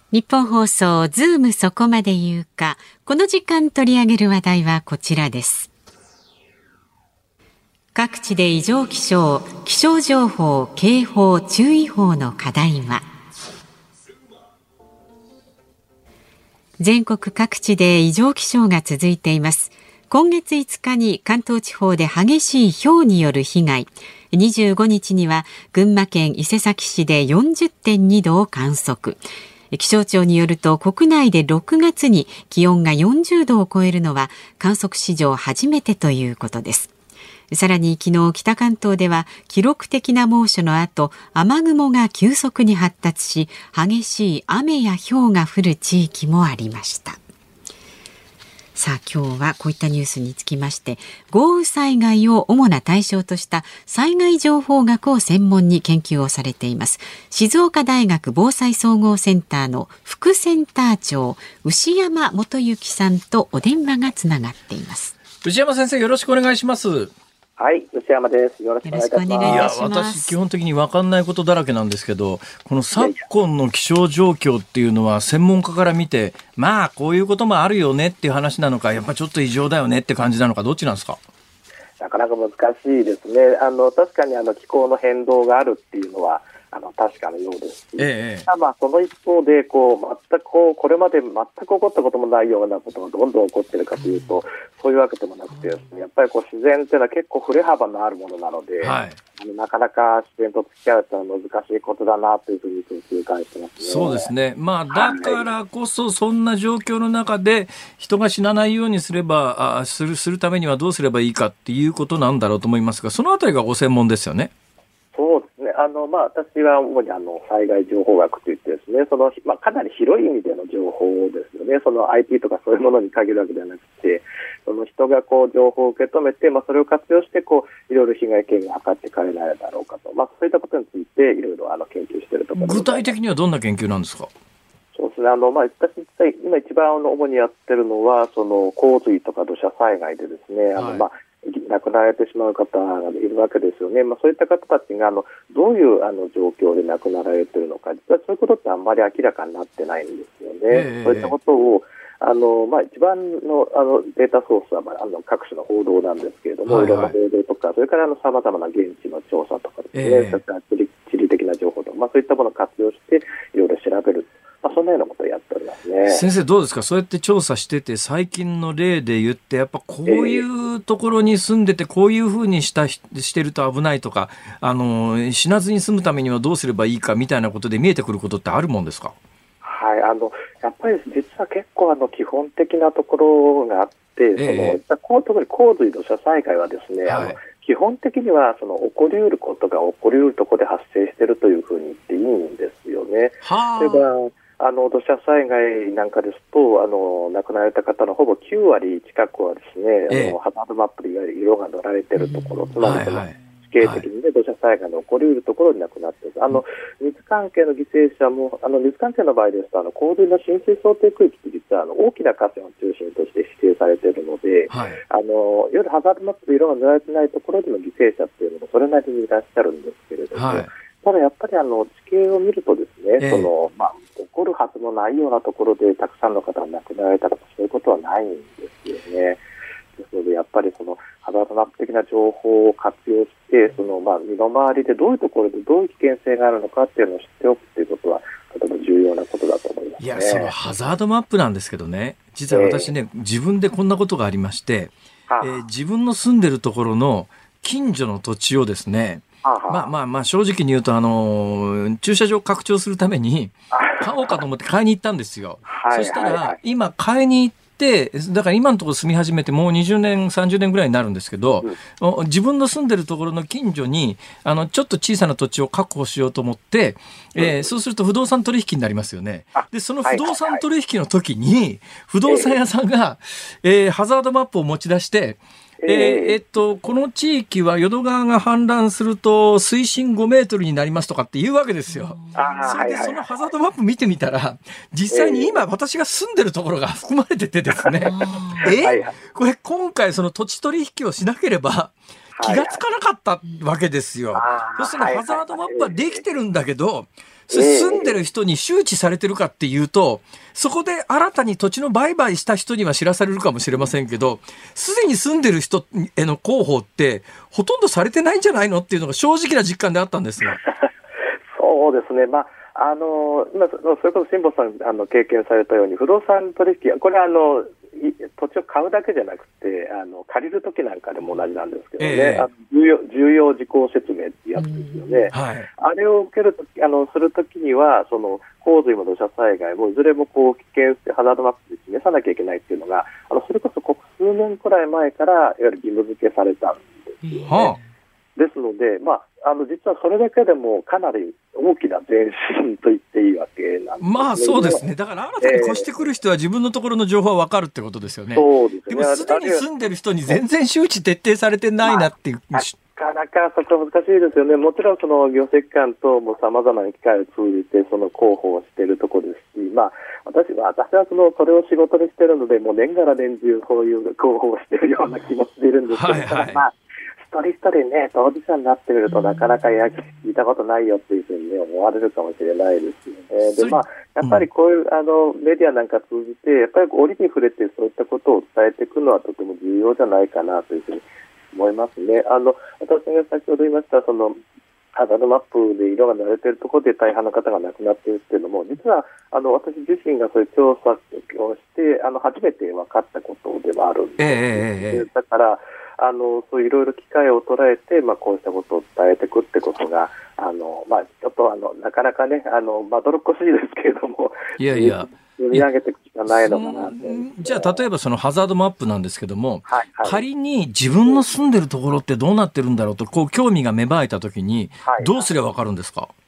日本放送ズームそこまで言うか。この時間取り上げる話題はこちらです。各地で異常気象気象情報警報注意報の課題は。全国各地で異常気象が続いています。今月5日に関東地方で激しい氷による被害。25日には群馬県伊勢崎市で40.2度を観測。気象庁によると国内で6月に気温が40度を超えるのは観測史上初めてということです。さらに昨日北関東では記録的な猛暑の後雨雲が急速に発達し激しい雨や氷が降る地域もありました。さあ今日はこういったニュースにつきまして豪雨災害を主な対象とした災害情報学を専門に研究をされています。静岡大学防災総合センターの副センター長牛山元幸さんとお電話がつながっています。牛山先生よろしくお願いします。はい、内山です。よろしくお願いします。いや、私、基本的に分かんないことだらけなんですけど、この昨今の気象状況っていうのは、専門家から見て、まあ、こういうこともあるよねっていう話なのか、やっぱちょっと異常だよねって感じなのか、どっちなんですか？なかなか難しいですね。あの、確かにあの気候の変動があるっていうのは、あの確かのようですし、ええ、まあ、その一方でこう全くこうこれまで全く起こったこともないようなことがどんどん起こっているかというと、そういうわけでもなくてね、やっぱりこう自然というのは結構振れ幅のあるものなので、はい、あのなかなか自然と付き合うというのは難しいことだなというふうに痛感してます、ね、そうですね。まあ、だからこそ、そんな状況の中で、人が死なないようにすれば、あする、するためにはどうすればいいかっていうことなんだろうと思いますが、そのあたりがご専門ですよね。そうですね。あの、まあ、私は主にあの、災害情報学といってですね、その、まあ、かなり広い意味での情報ですよね。その IT とかそういうものに限るわけではなくて、その人がこう、情報を受け止めて、まあ、それを活用して、こう、いろいろ被害軽減を図って帰られるだろうかと。まあ、そういったことについて、いろいろあの、研究しているところ具体的にはどんな研究なんですか？そうですね。あの、まあ、私、今一番主にやってるのは、その、洪水とか土砂災害でですね、あの、はい、まあ、亡くなられてしまう方がいるわけですよね、まあ、そういった方たちがあのどういうあの状況で亡くなられているのか、実はそういうことってあんまり明らかになってないんですよね。えー、そういったことをあのまあ、一番のあのデータソースは、まあ、あの各種の報道なんですけれども、はいはい、いろんな報道とか、それからさまざまな現地の調査とかですね、えー、地理的な情報とか、まあ、そういったものを活用して、いろいろ調べるまあ、そんなようなことをやっておりますね。先生どうですか？そうやって調査してて、最近の例で言って、やっぱこういうところに住んでて、こういうふうにしたしてると危ないとか、あの、死なずに済むためにはどうすればいいかみたいなことで見えてくることってあるもんですか？はい、あの、やっぱり実は結構あの基本的なところがあって、ええ、その特に洪水土砂災害はですね、はい、あの基本的にはその起こりうることが起こりうるところで発生しているというふうに言っていいんですよね。はあ、例えばあの土砂災害なんかですとあの亡くなられた方のほぼ9割近くはですね、ええ、あのハザードマップでいわゆる色が塗られているところ、つまりその、地形的に、ね、土砂災害の起こりうるところに亡くなっている、あの水関係の犠牲者も、あの水関係の場合ですと、あの洪水の浸水想定区域って実はあの大きな河川を中心として指定されているので、はい、あのいわゆるハザードマップで色が塗られてないところでの犠牲者っていうのもそれなりにいらっしゃるんですけれども、はい。ただやっぱりあの地形を見るとですね、え。そのまあ、起こるはずのないようなところでたくさんの方が亡くなられたとかそういうことはないんですよね。ですのでやっぱりそのハザードマップ的な情報を活用してそのまあ身の回りでどういうところでどういう危険性があるのかっていうのを知っておくということはとても重要なことだと思います、ね、いやそのハザードマップなんですけどね実は私ね、えー、自分でこんなことがありまして、えー、自分の住んでるところの近所の土地をですねまあまあまあ正直に言うと、あの、駐車場拡張するために、買おうかと思って買いに行ったんですよ。そしたら、今買いに行って、だから今のところ住み始めてもう20年、30年ぐらいになるんですけど、うん、自分の住んでるところの近所に、あの、ちょっと小さな土地を確保しようと思って、えー、そうすると不動産取引になりますよね。で、その不動産取引の時に、不動産屋さんが、えー、ハザードマップを持ち出して、えー、えっと、この地域は淀川が氾濫すると水深5メートルになりますとかって言うわけですよ。それでそのハザードマップ見てみたら、実際に今私が住んでるところが含まれててですね。えー、これ今回その土地取引をしなければ、気がつかなかったわけですよ。そしてね、ハザードマップはできてるんだけど、そ住んでる人に周知されてるかっていうと、そこで新たに土地の売買した人には知らされるかもしれませんけど、すでに住んでる人への広報って、ほとんどされてないんじゃないのっていうのが正直な実感であったんですが。そうですね。まああの今、それこそ辛坊さんあの経験されたように、不動産取引、これはあの土地を買うだけじゃなくて、あの借りるときなんかでも同じなんですけどね、えー、あ重要重要事項説明ってやつですよね、はい、あれを受けるとあのするときには、その洪水も土砂災害もいずれもこう危険性、ハザードマップで示さなきゃいけないっていうのが、あのそれこそここ数年くらい前から、いわゆる義務付けされたんですよね。はあですので、まあ、あの実はそれだけでもかなり大きな前進と言っていいわけなんです、ね、まあそうですね、だから新たに越してくる人は自分のところの情報は分かるってことですよね。そうですね。でもすでに住んでる人に全然周知徹底されてないなっていう。まあなかなかそこは難しいですよね、もちろんその行政機関ともさまざまな機会を通じてその広報をしているところですし、まあ、私は私はそのそれを仕事にしているので、もう年がら年中、そういう広報をしているような気持ちでいるんですけど、はいはい、まあ一人一人ね、当事者になってみると、なかなかいや聞いたことないよっていうふうに、ね、思われるかもしれないですよね。で、まあ、やっぱりこういう、あの、メディアなんか通じて、やっぱり折に触れてそういったことを伝えていくのはとても重要じゃないかなというふうに思いますね。あの、私が先ほど言いました、その、ハザードマップで色が慣れているところで大半の方が亡くなっているっていうのも、実はあの私自身がそういう調査をして、あの初めて分かったことではあるんです、えー、だから、あのそういろいろ機会を捉えて、まあ、こうしたことを伝えていくってことが、あのまあ、ちょっとあのなかなかね、あのまどろっこしいですけれども、いやいや、読み上げていくしかないのかなじゃあ、例えばそのハザードマップなんですけども、はいはい、仮に自分の住んでるところってどうなってるんだろうと、こう興味が芽生えたときに、どうすればわかるんですか、はい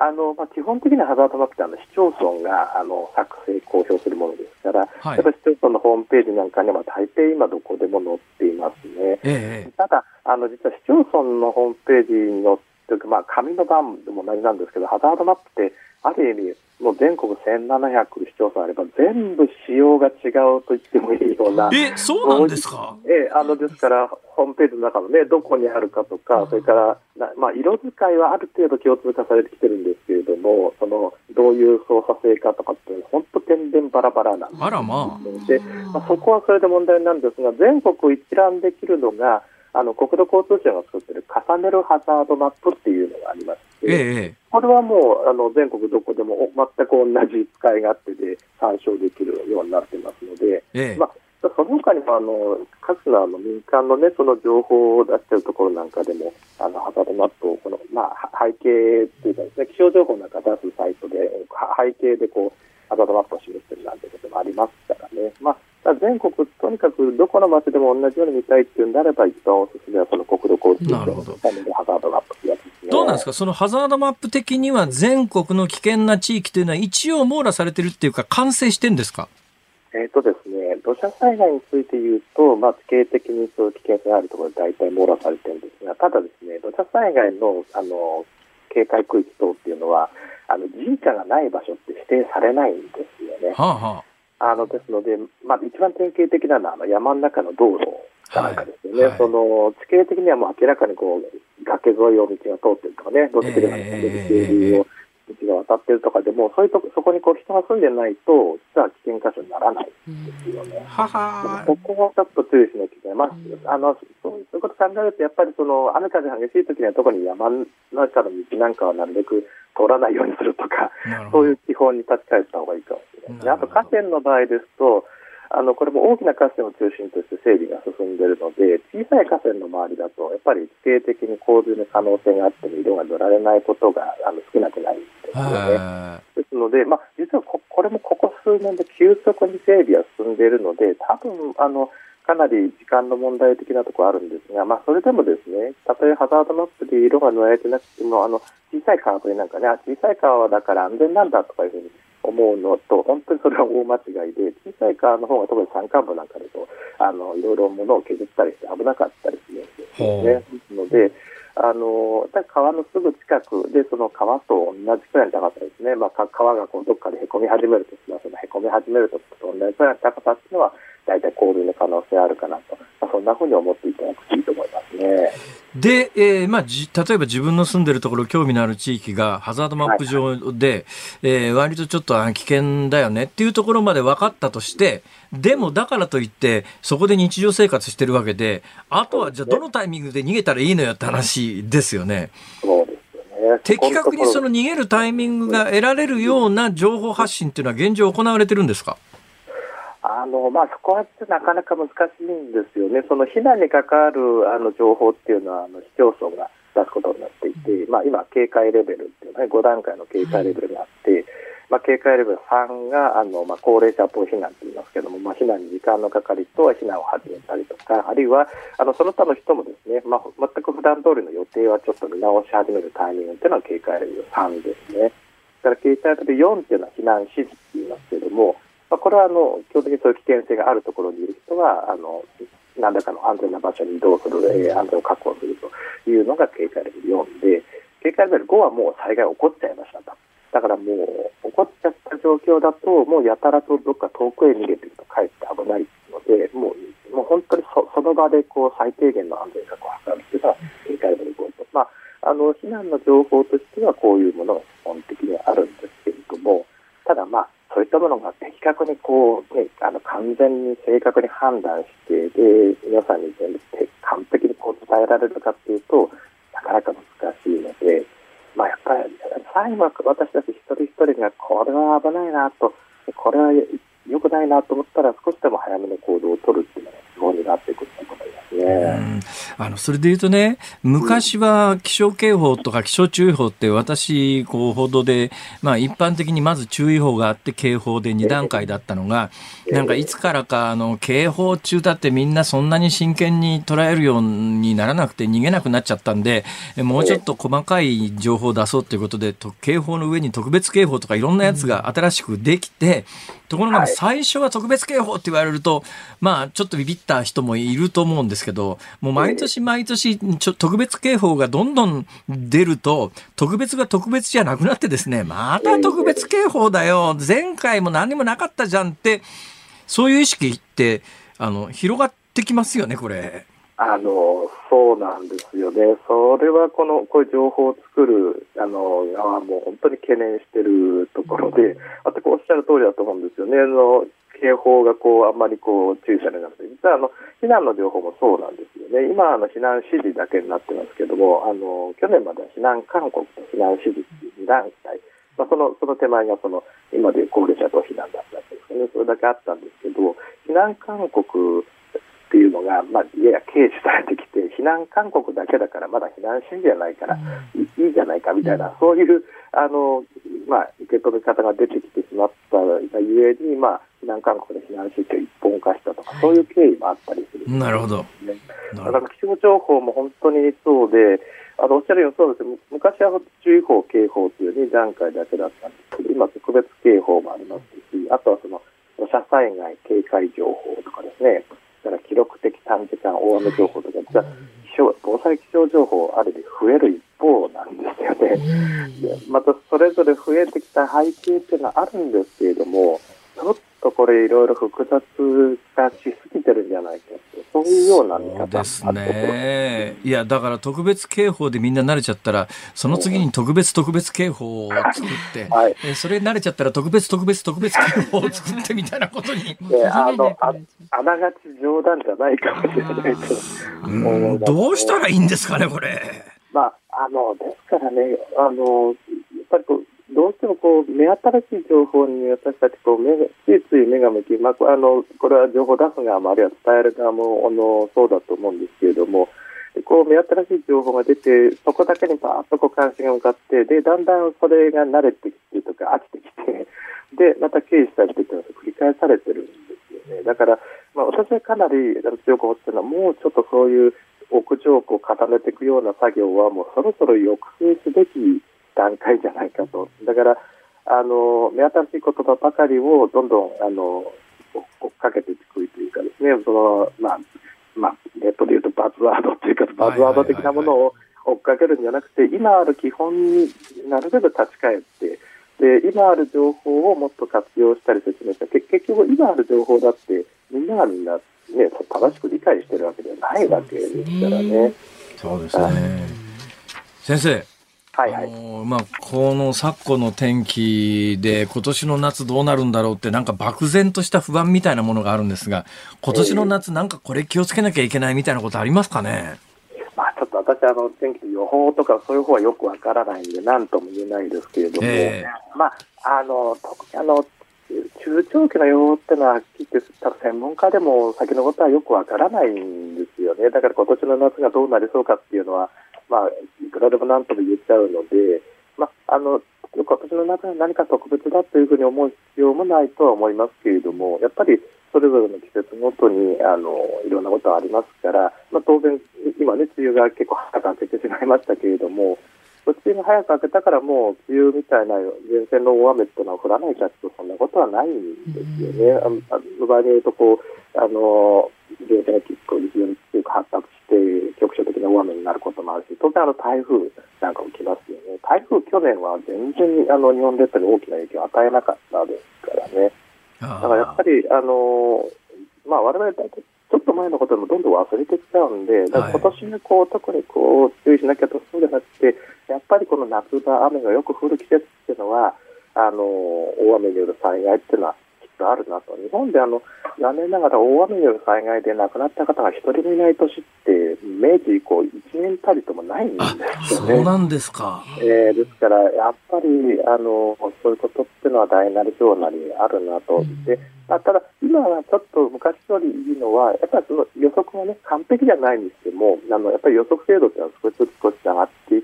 あのまあ、基本的なハザードマップってあの市町村があの作成、公表するものですから、はい、やっぱり市町村のホームページなんかには大抵今どこでも載っていますね。ええ、ただあの、実は市町村のホームページに載ってまあ、紙の版でも同じなんですけど、ハザードマップってある意味、もう全国1700市町村あれば、全部仕様が違うと言ってもいいような。え、そうなんですか？え、あの、ですから、ホームページの中のね、どこにあるかとか、それから、まあ、色使いはある程度共通化されてきてるんですけれども、その、どういう操作性かとかって、本当天然バラバラなんです。あらまあ。で、まあ、そこはそれで問題なんですが、全国一覧できるのが、あの国土交通省が作っている重ねるハザードマップっていうのがありまして、ええ、これはもうあの全国どこでも全く同じ使い勝手で参照できるようになってますので、ええ、まあ、その他にもあの各のあの民間の,、ね、その情報を出しているところなんかでも、あのハザードマップをこの、まあ、背景というかです、ね、気象情報なんか出すサイトで、背景でこうハザードマップを示しているなんてこともありますからね。まあ全国、とにかくどこの町でも同じように見たいっていうんであれば、一番おすすめはその国土交通省のハザードマップってやつですね。どうなんですか、そのハザードマップ的には全国の危険な地域というのは一応網羅されてるっていうか、完成してんですか？えっ、とですね、土砂災害について言うと、まあ、地形的にそういう危険性があるところで大体網羅されてるんですが、ただですね、土砂災害の、あの、警戒区域等っていうのは、あの、人家がない場所って指定されないんですよね。はあはああのですので、まあ、一番典型的なのはあの山の中の道路かなんかですよね、はい。はい、その地形的にはもう明らかにこう崖沿いを道が通ってるとかね、土石流が出て道が渡ってるとかでも、そういうとこそこにこう人が住んでないと、実は危険箇所にならないんですよね。ははここはちょっと注意しなきゃいけない。まあ、あのそういうことを考えると、やっぱりその雨風激しい時には特に山の中の道なんかはなるべく通らないようにするとか、そういう基本に立ち返った方がいいかあと河川の場合ですと、あのこれも大きな河川を中心として整備が進んでいるので、小さい河川の周りだと、やっぱり地形的に洪水の可能性があっても色が塗られないことがあの少なくないんですよね。ですので、まあ、実はここれもここ数年で急速に整備が進んでいるので、多分あのかなり時間の問題的なところあるんですが、まあ、それでもですね、たとえハザードマップで色が塗られてなくても、あの小さい川沿いなんかね、小さい川だから安全なんだとかいうふうに思うのと、本当にそれは大間違いで、小さい川の方が特に山間部なんかだと、あのいろいろ物を削ったりして危なかったりするんですよね。ですので、あの川のすぐ近くで、その川と同じくらいの高さですね、まあ、川がこうどっかでへこみ始めるときは、そのへこみ始めるときと同じくらいの高さっていうのは、大体洪水の可能性あるかなと、まあ、そんなふうに思っていただくといいと思いますね。で、えーまあ、じ例えば自分の住んでるところ、興味のある地域がハザードマップ上で、はい、えー、割とちょっと危険だよねっていうところまで分かったとして、でもだからといって、そこで日常生活してるわけで、あとはじゃあどのタイミングで逃げたらいいのよって話ですよね。そうですよね。的確にその逃げるタイミングが得られるような情報発信っていうのは現状行われてるんですか？あのまあ、そこはなかなか難しいんですよね、その避難に関わるあの情報っていうのは、あの市町村が出すことになっていて、まあ、今、警戒レベルっていうのは、ね、5段階の警戒レベルがあって、まあ、警戒レベル3があの、まあ、高齢者等避難と言いますけども、まあ、避難に時間のかかる人は避難を始めたりとか、あるいはあのその他の人もですね、まあ、全く普段通りの予定はちょっと見直し始めるタイミングというのは警戒レベル3ですね。だから警戒レベル4っていうのは避難指示って言いますけれども、まあ、これはあの基本的にそういう危険性があるところにいる人はあの何らかの安全な場所に移動する、えー、安全を確保するというのが警戒レベル4で警戒レベル5はもう災害起こっちゃいましたと。だからもう起こっちゃった状況だともうやたらとどっか遠くへ逃げてるとかえって危ないのでもうもう本当にそその場でこう最低限の安全確保を図るというのは警戒レベル5と、まあ、あの避難の情報としてはこういうものが基本的にはあるんですけれどもただまあそういったものが的確にこう、ね、あの完全に正確に判断してで皆さんに全部完璧にこう伝えられるかというとなかなか難しいので、まあ、やっぱり最後は私たち一人一人がこれは危ないなとこれは良くないなと思ったら少しでも早めの行動を取るっていうのが基本になってくると思いますね。あのそれで言うとね、昔は気象警報とか気象注意報って私、こう報道で、まあ、一般的にまず注意報があって警報で2段階だったのが、なんかいつからかあの警報中だってみんなそんなに真剣に捉えるようにならなくて逃げなくなっちゃったんで、もうちょっと細かい情報を出そうということで、警報の上に特別警報とかいろんなやつが新しくできて、ところが最初は特別警報って言われると、まあちょっとビビった人もいると思うんですけど、もう毎年毎年ちょ特別警報がどんどん出ると、特別が特別じゃなくなってですね、また特別警報だよ、前回も何もなかったじゃんって、そういう意識って、あの、広がってきますよね、これ。あのそうなんですよね、それはこのこういう情報を作るあの側も本当に懸念しているところで、あとおっしゃる通りだと思うんですよね、あの警報がこうあんまりこう注意されなくて、実はあの避難の情報もそうなんですよね、今、あの避難指示だけになってますけども、あの去年までは避難勧告と避難指示っていう2段階、まあ、そのその手前がその今で高齢者と避難だったんですね、それだけあったんですけど、避難勧告っていうのが、まあ、やや軽視されてきて、避難勧告だけだから、まだ避難指示じゃないから、いいじゃないかみたいな、そういうあの、まあ、受け止め方が出てきてしまったがゆえに、まあ、避難勧告で避難指示を一本化したとか、そういう経緯もあったりする、ね、なるほど。だから気象情報も本当にそうで、あのおっしゃるようにそうです。昔は注意報、警報という2段階だけだったんですけど、今、特別警報もありますし、あとはその土砂災害警戒情報とかですね、から記録的短時間大雨情報とか、実は気象防災気象情報、ある意味増える一方なんですよね。またそれぞれ増えてきた背景っていうのはあるんですけれども、ちょっとこれいろいろ複雑化しすぎてるんじゃないかそういうような見方ですね。いや、だから特別警報でみんな慣れちゃったら、その次に特別特別警報を作って、はい、えそれ慣れちゃったら特別特別特別警報を作ってみたいなことに。あのああながち冗談じゃないかもしれないと。どうしたらいいんですかね、これ。まあ、あの、ですからね、あの、やっぱりこう、どうしてもこう目新しい情報に私たちこう目ついつい目が向き、まあ、あのこれは情報出す側もあるいは伝える側もあのそうだと思うんですけれどもこう目新しい情報が出てそこだけにバーッとこう関心が向かってでだんだんそれが慣れてきてとか飽きてきて でまた軽視されていくのが繰り返されてるんですよね。だから、まあ、私はかなり強く思ってるのはもうちょっとそういう屋上をこう固めていくような作業はもうそろそろ抑制すべき段階じゃないかと。だから、あの、目新しい言葉ばかりをどんどん、あの、追っかけていくというかですね、その、まあ、まあ、ネットで言うとバズワードというか、バズワード的なものを追っかけるんじゃなくて、今ある基本になるべく立ち返って、で、今ある情報をもっと活用したり説明した結結局今ある情報だってみんながみんな、ね、正しく理解してるわけではないわけですからね。そうですね。先生。はいはい。まあ、この昨今の天気で今年の夏どうなるんだろうってなんか漠然とした不安みたいなものがあるんですが、今年の夏なんかこれ気をつけなきゃいけないみたいなことありますかね？まあ、ちょっと私あの天気の予報とかそういう方はよくわからないんで何とも言えないですけれども、えー、まあ、あの、特にあの、中長期の予報ってのは、はっきって、専門家でも先のことはよくわからないんですよね。だから今年の夏がどうなりそうかっていうのは、まあ、いくらでも何とも言っちゃうので、まあ、あの、今年の中で何か特別だというふうに思う必要もないとは思いますけれども、やっぱりそれぞれの季節ごとにあのいろんなことがありますから、まあ、当然、今ね、梅雨が結構早く明けてしまいましたけれども、梅雨が早く明けたからもう梅雨みたいな前線の大雨っていうのは降らないかというとそんなことはないんですよね。あの場合によるとこうあの前線が結構非常に強く発達して局所的な大雨になることもあるし当然あの台風なんかも来ますよね。台風去年は全然あの日本列島に大きな影響を与えなかったですからね。だからやっぱりあのまあ我々大体ちょっと前のことでもどんどん忘れてきちゃうんで、だから今年にこう、特にこう注意しなきゃとそうじゃなくて、やっぱりこの夏場、雨がよく降る季節っていうのは、あの大雨による災害っていうのはきっとあるなと。日本であの残念ながら大雨による災害で亡くなった方が一人もいない年って、明治以降、1年たりともないんですよね。そうなんですか。えー、ですから、やっぱりあのそういうことっていうのは大なり小なりあるなと。でまあ、ただ、今はちょっと昔よりいいのは、やっぱりその予測がね、完璧じゃないにしても、あのやっぱり予測精度っていうのは少しずつ少し上がっていっ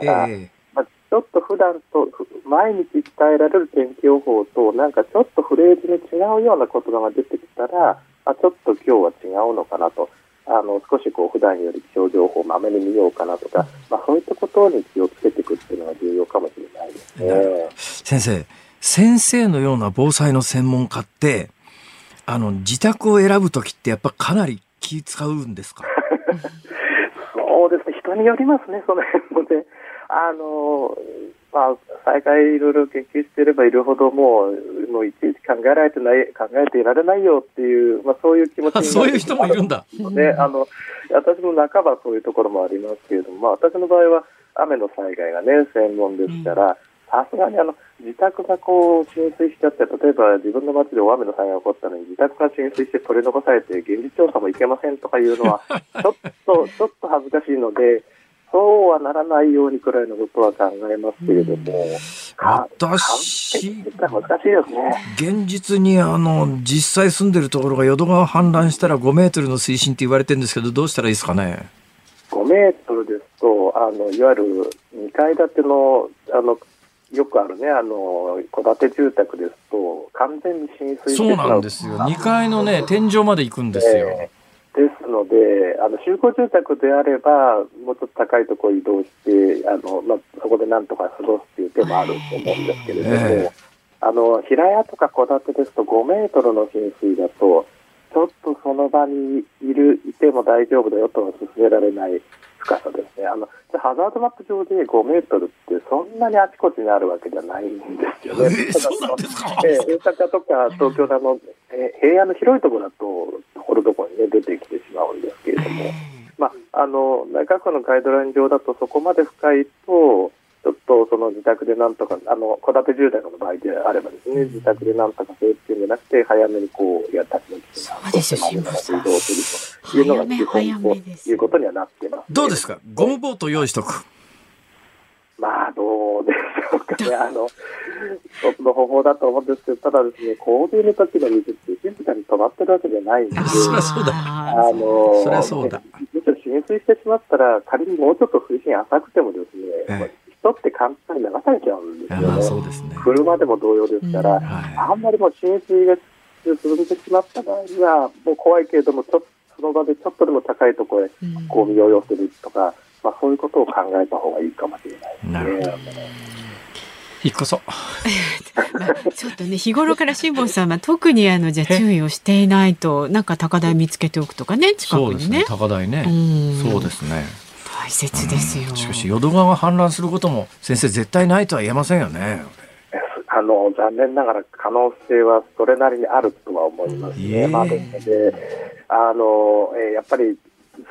から、えー、まあ、ちょっと普段と、毎日伝えられる天気予報と、なんかちょっとフレーズに違うような言葉が出てきたら、あちょっと今日は違うのかなと。あの少しこう普段より気象情報をまめに見ようかなとか、まあ、そういったことに気をつけていくっていうのが重要かもしれないですね。先生、先生のような防災の専門家って、あの、自宅を選ぶときってやっぱかなり気使うんですか？そうですね、人によりますね、その辺もね。あの、まあ、災害いろいろ研究していればいるほど、もう、もういちいち考えられてない、考えていられないよっていう、まあ、そういう気持ちそういう人もいるんだ。ね、あの、私も半ばそういうところもありますけれども、まあ、私の場合は雨の災害がね、専門ですから、さすがにあの、自宅がこう浸水しちゃって、例えば自分の町で大雨の災害が起こったのに、自宅が浸水して取り残されて、現地調査も行けませんとかいうのは、ちょっと、ちょっと恥ずかしいので、そうはならないようにくらいのことは考えますけれども、私、難しいですね。現実にあの、実際住んでるところが淀川氾濫したら5メートルの水深って言われてるんですけど、どうしたらいいですかね？5メートルですと、あの、いわゆる2階建ての、あの、よくあるね、あの、戸建て住宅ですと、完全に浸水そうなんですよ。2階のね、天井まで行くんですよ。えーですので、あの集合住宅であれば、もうちょっと高いところ移動して、あのまあ、そこでなんとか過ごすっていう手もあると思うんですけれども、えー、あの平屋とか戸建てですと5メートルの浸水だと、ちょっとその場にいる、いても大丈夫だよとは勧められない深さですね。あのハザードマップ上で5メートルってそんなにあちこちにあるわけじゃないんですよね。えー、そうなんですか、えー、大阪とか東京なの、えー、平野の広いところだと、ところどころに、ね、出てきてしまうんですけれども、まあ、あの内閣府のガイドライン上だとそこまで深いと、ちょっとその自宅でなんとか、あの戸建て住宅の場合であればですね、自宅でなんとかせっていうんじゃなくて、早めにこう、やったりそうですよ。移動するというのが基本ということにはなってます、ね、どうですか？ゴムボート用意しとく。まあ、どうでしょうかね。あの、一つの方法だと思うんですけど、ただですね、洪水の時の水って静かに止まってるわけじゃないんで、そりゃそうだ。あの、そりゃそうだ。むしろ浸水してしまったら、仮にもうちょっと水深浅くてもですね、人って簡単に流されちゃうんですよね。そうですね車でも同様ですから、うんはい、あんまりもう浸水が進んでしまった場合には、もう怖いけれども、ちょっとその場でちょっとでも高いところへこう身を寄せるとか、まあ、そういうことを考えた方がいいかもしれないですね。引っ越そう。まあ、ちょっとね、日頃から辛坊さんは特にあの、じゃ注意をしていないと、なんか高台見つけておくとかね、近くにね。ね高台ね。そうですね。大切ですよ。しかし、淀川氾濫することも、先生絶対ないとは言えませんよね。あの残念ながら可能性はそれなりにあるとは思いますね。まあ、ですのであの、えー、やっぱり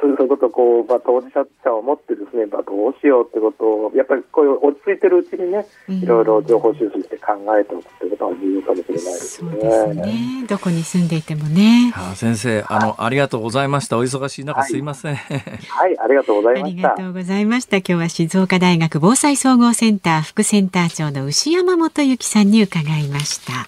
そういうことこう、まあ、当事者を持ってですね、まあ、どうしようってことを、やっぱりこういう落ち着いてるうちにね、いろいろ情報収集して考えておくってことは重要かもしれないですね。そうですね。どこに住んでいてもね。あ先生、あの、ありがとうございました。お忙しい中、すいません、はい。はい、ありがとうございました。ありがとうございました。今日は静岡大学防災総合センター副センター長の牛山本幸さんに伺いました。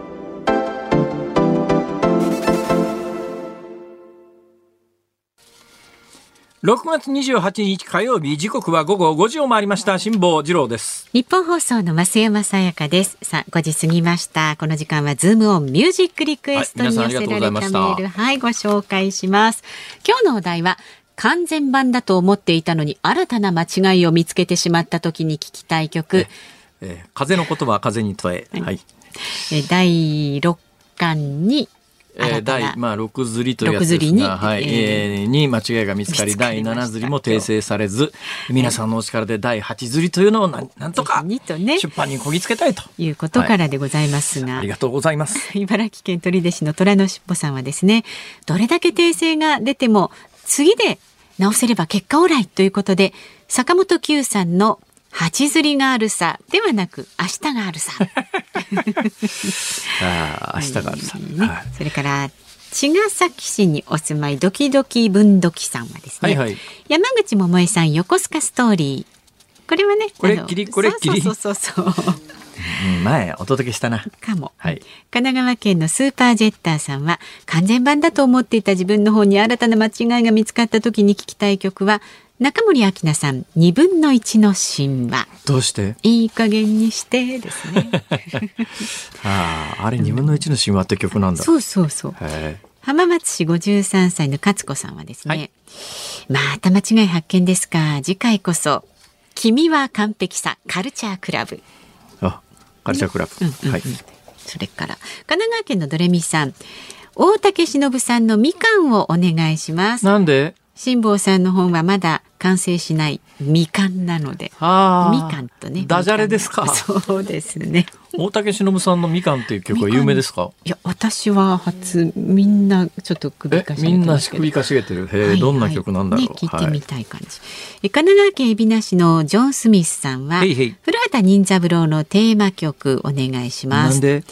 6月28日火曜日時刻は午後5時を回りました。辛坊治郎です。ニッポン放送の増山さやかです。さあ5時過ぎました。この時間はズームオンミュージックリクエストに寄せられたメール。はいご紹介します。今日のお題は完全版だと思っていたのに新たな間違いを見つけてしまった時に聞きたい曲。え、えー、風の言葉風に問え、はい、え第6巻にえー、第、まあ、6釣りというやつですが、はい、えー、に間違いが見つかり、第7釣りも訂正されず、皆さんのお力で第8釣りというのをなん なんとか出版にこぎつけたいと。いうことからでございます。が、はい、ありがとうございます。茨城県取手市の虎のしっぽさんはですね、どれだけ訂正が出ても、次で直せれば結果オーライということで、坂本九さんの八釣りがあるさではなく明日があるさ。ああ明日があるさ、ねはい、それから茅ヶ崎市にお住まいドキドキ文土器さんはですね、はいはい、山口百恵さん横須賀ストーリー。これはねこれっきりこれっきり。そうそうそうそう。前お届けしたな。かも、はい、神奈川県のスーパージェッターさんは完全版だと思っていた自分の方に新たな間違いが見つかった時に聞きたい曲は中森明菜さん二分の一の神話。どうして？いい加減にしてですね。あああれ二分の一の神話って曲なんだ、そうそうそう。浜松市五十三歳の勝子さんはですね、はい、また間違い発見ですか。次回こそ君は完璧さカルチャークラブ。あカルチャークラブ、うんうんうん、はい。それから神奈川県のドレミさん。大竹しのぶさんのみかんをお願いします。なんで？辛坊さんの本はまだ完成しないみかんなので。みかんとね。ダジャレですか？そうですね。大竹しのぶさんのみかんっていう曲は有名ですか？いや私は初みんなちょっと首かしげてみんな首かしげてる？へえ、はいはい、どんな曲なんだろう、ね、聞いてみたい感じ、はい、神奈川県海老名市のジョン・スミスさんは古畑任三郎のテーマ曲お願いします。なんで？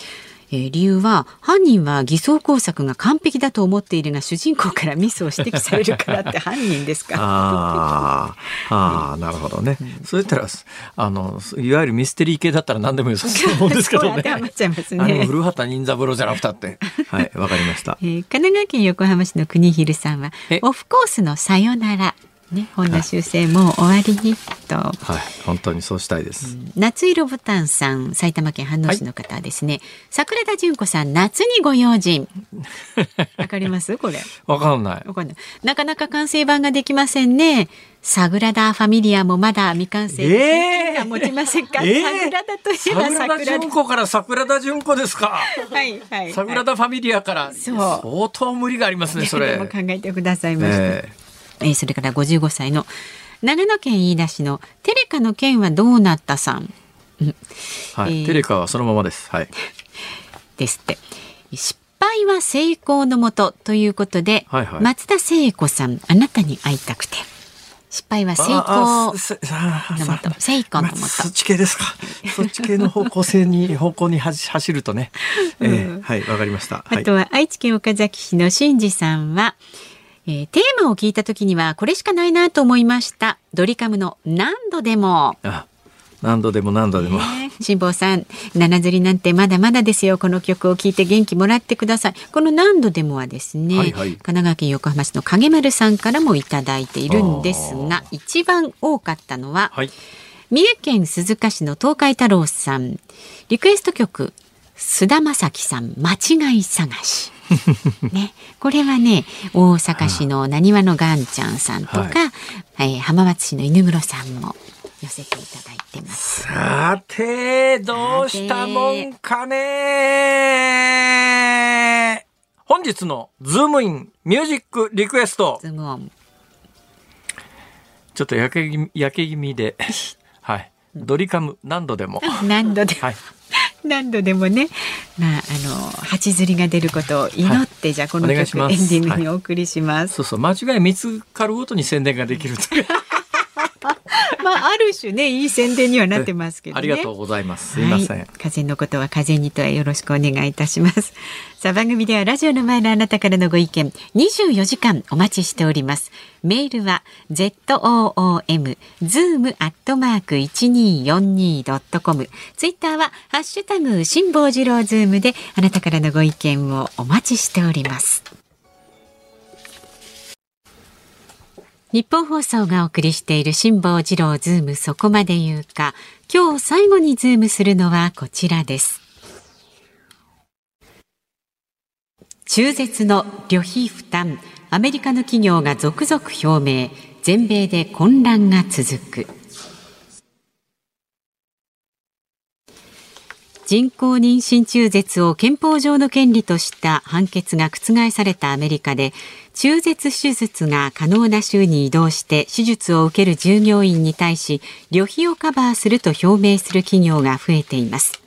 えー、理由は犯人は偽装工作が完璧だと思っているが主人公からミスを指摘されるからって犯人ですか？ああ、なるほどね、うん、そういったらあのいわゆるミステリー系だったら何でもよさそう思うんですけどね。ね。古畑任三郎じゃなくたって。はいわかりました、えー、神奈川県横浜市の国広さんはオフコースのさよならね、本田修正も終わりにと。はい、本当にそうしたいです。夏色ボタンさん、埼玉県飯能市の方ですね。はい、桜田純子さん、夏にご用心。わかります？これ。わかんない。わかんない。なかなか完成版ができませんね。サグラダ・ファミリアもまだ未完成えー、持ちませんか、えー、サグラダといえば桜田純子から桜田純子ですか？はいはい、サグラダ・ファミリアからそう相当無理がありますねそれ考えてくださいました、えーえー、それから55歳の長野県飯田市のテレカの件はどうなったさん、はい、えー、テレカはそのままです。はい。ですって。失敗は成功のもとということで、はいはい、松田聖子さん、あなたに会いたくて。失敗は成功のもと、成功のもと、そっち系ですか。そっち系の方向性に、方向に走るとね。えー、うん、はい、わかりました。あとは、愛知県岡崎市の新次さんは、えー、テーマを聞いた時にはこれしかないなと思いました。ドリカムの何度でも。あ何度でも何度でも、辛坊さん七釣りなんてまだまだですよ。この曲を聴いて元気もらってください。この何度でもはですね、はいはい、神奈川県横浜市の影丸さんからもいただいているんですが一番多かったのは、はい、三重県鈴鹿市の東海太郎さん。リクエスト曲菅田将暉さんまちがいさがし ね、これはね大阪市のなにわのがんちゃんさんとか、はい、浜松市の犬室さんも寄せていただいてます。さてどうしたもんかね本日のズームインミュージックリクエスト。ズームオン。ちょっと焼け気味焼け気味で、はい。ドリカム何度でも。何度でも。はい。何度でもね、まあ、あの八釣りが出ることを祈って、はい、じゃあこの曲エンディングにお送りします。はい、そうそう間違い見つかるごとに宣伝ができるという。まあある種ねいい宣伝にはなってますけど、ね、ありがとうございます。すみません、はい、風のことは風にとはよろしくお願いいたします。さあ番組ではラジオの前のあなたからのご意見24時間お待ちしております。メールは z o o m zoom アットマーク一二四二ドットコム。ツイッターはハッシュタグ辛坊治郎ズームであなたからのご意見をお待ちしております。ニッポン放送がお送りしている辛坊治郎ズームそこまで言うか。今日最後にズームするのはこちらです。中絶の旅費負担。アメリカの企業が続々表明。全米で混乱が続く。人工妊娠中絶を憲法上の権利とした判決が覆されたアメリカで中絶手術が可能な州に移動して手術を受ける従業員に対し旅費をカバーすると表明する企業が増えています。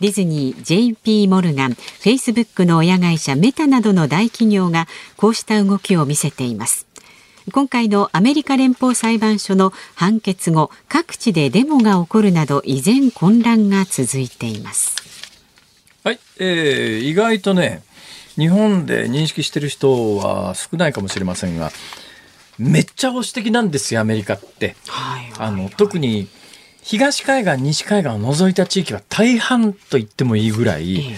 ディズニー、JP モルガン、フェイスブックの親会社メタなどの大企業がこうした動きを見せています。今回のアメリカ連邦裁判所の判決後各地でデモが起こるなど依然混乱が続いています。はい、えー、意外とね日本で認識してる人は少ないかもしれませんがめっちゃ保守的なんですよアメリカって、はいはいはい、あの特に東海岸西海岸を除いた地域は大半と言ってもいいぐらい、え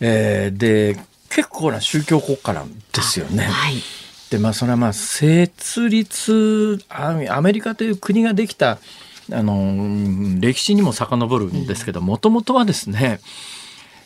え。ー、で結構な宗教国家なんですよね。はい。でまあそれはまあ設立アメリカという国ができたあの歴史にも遡るんですけどもともとはですね、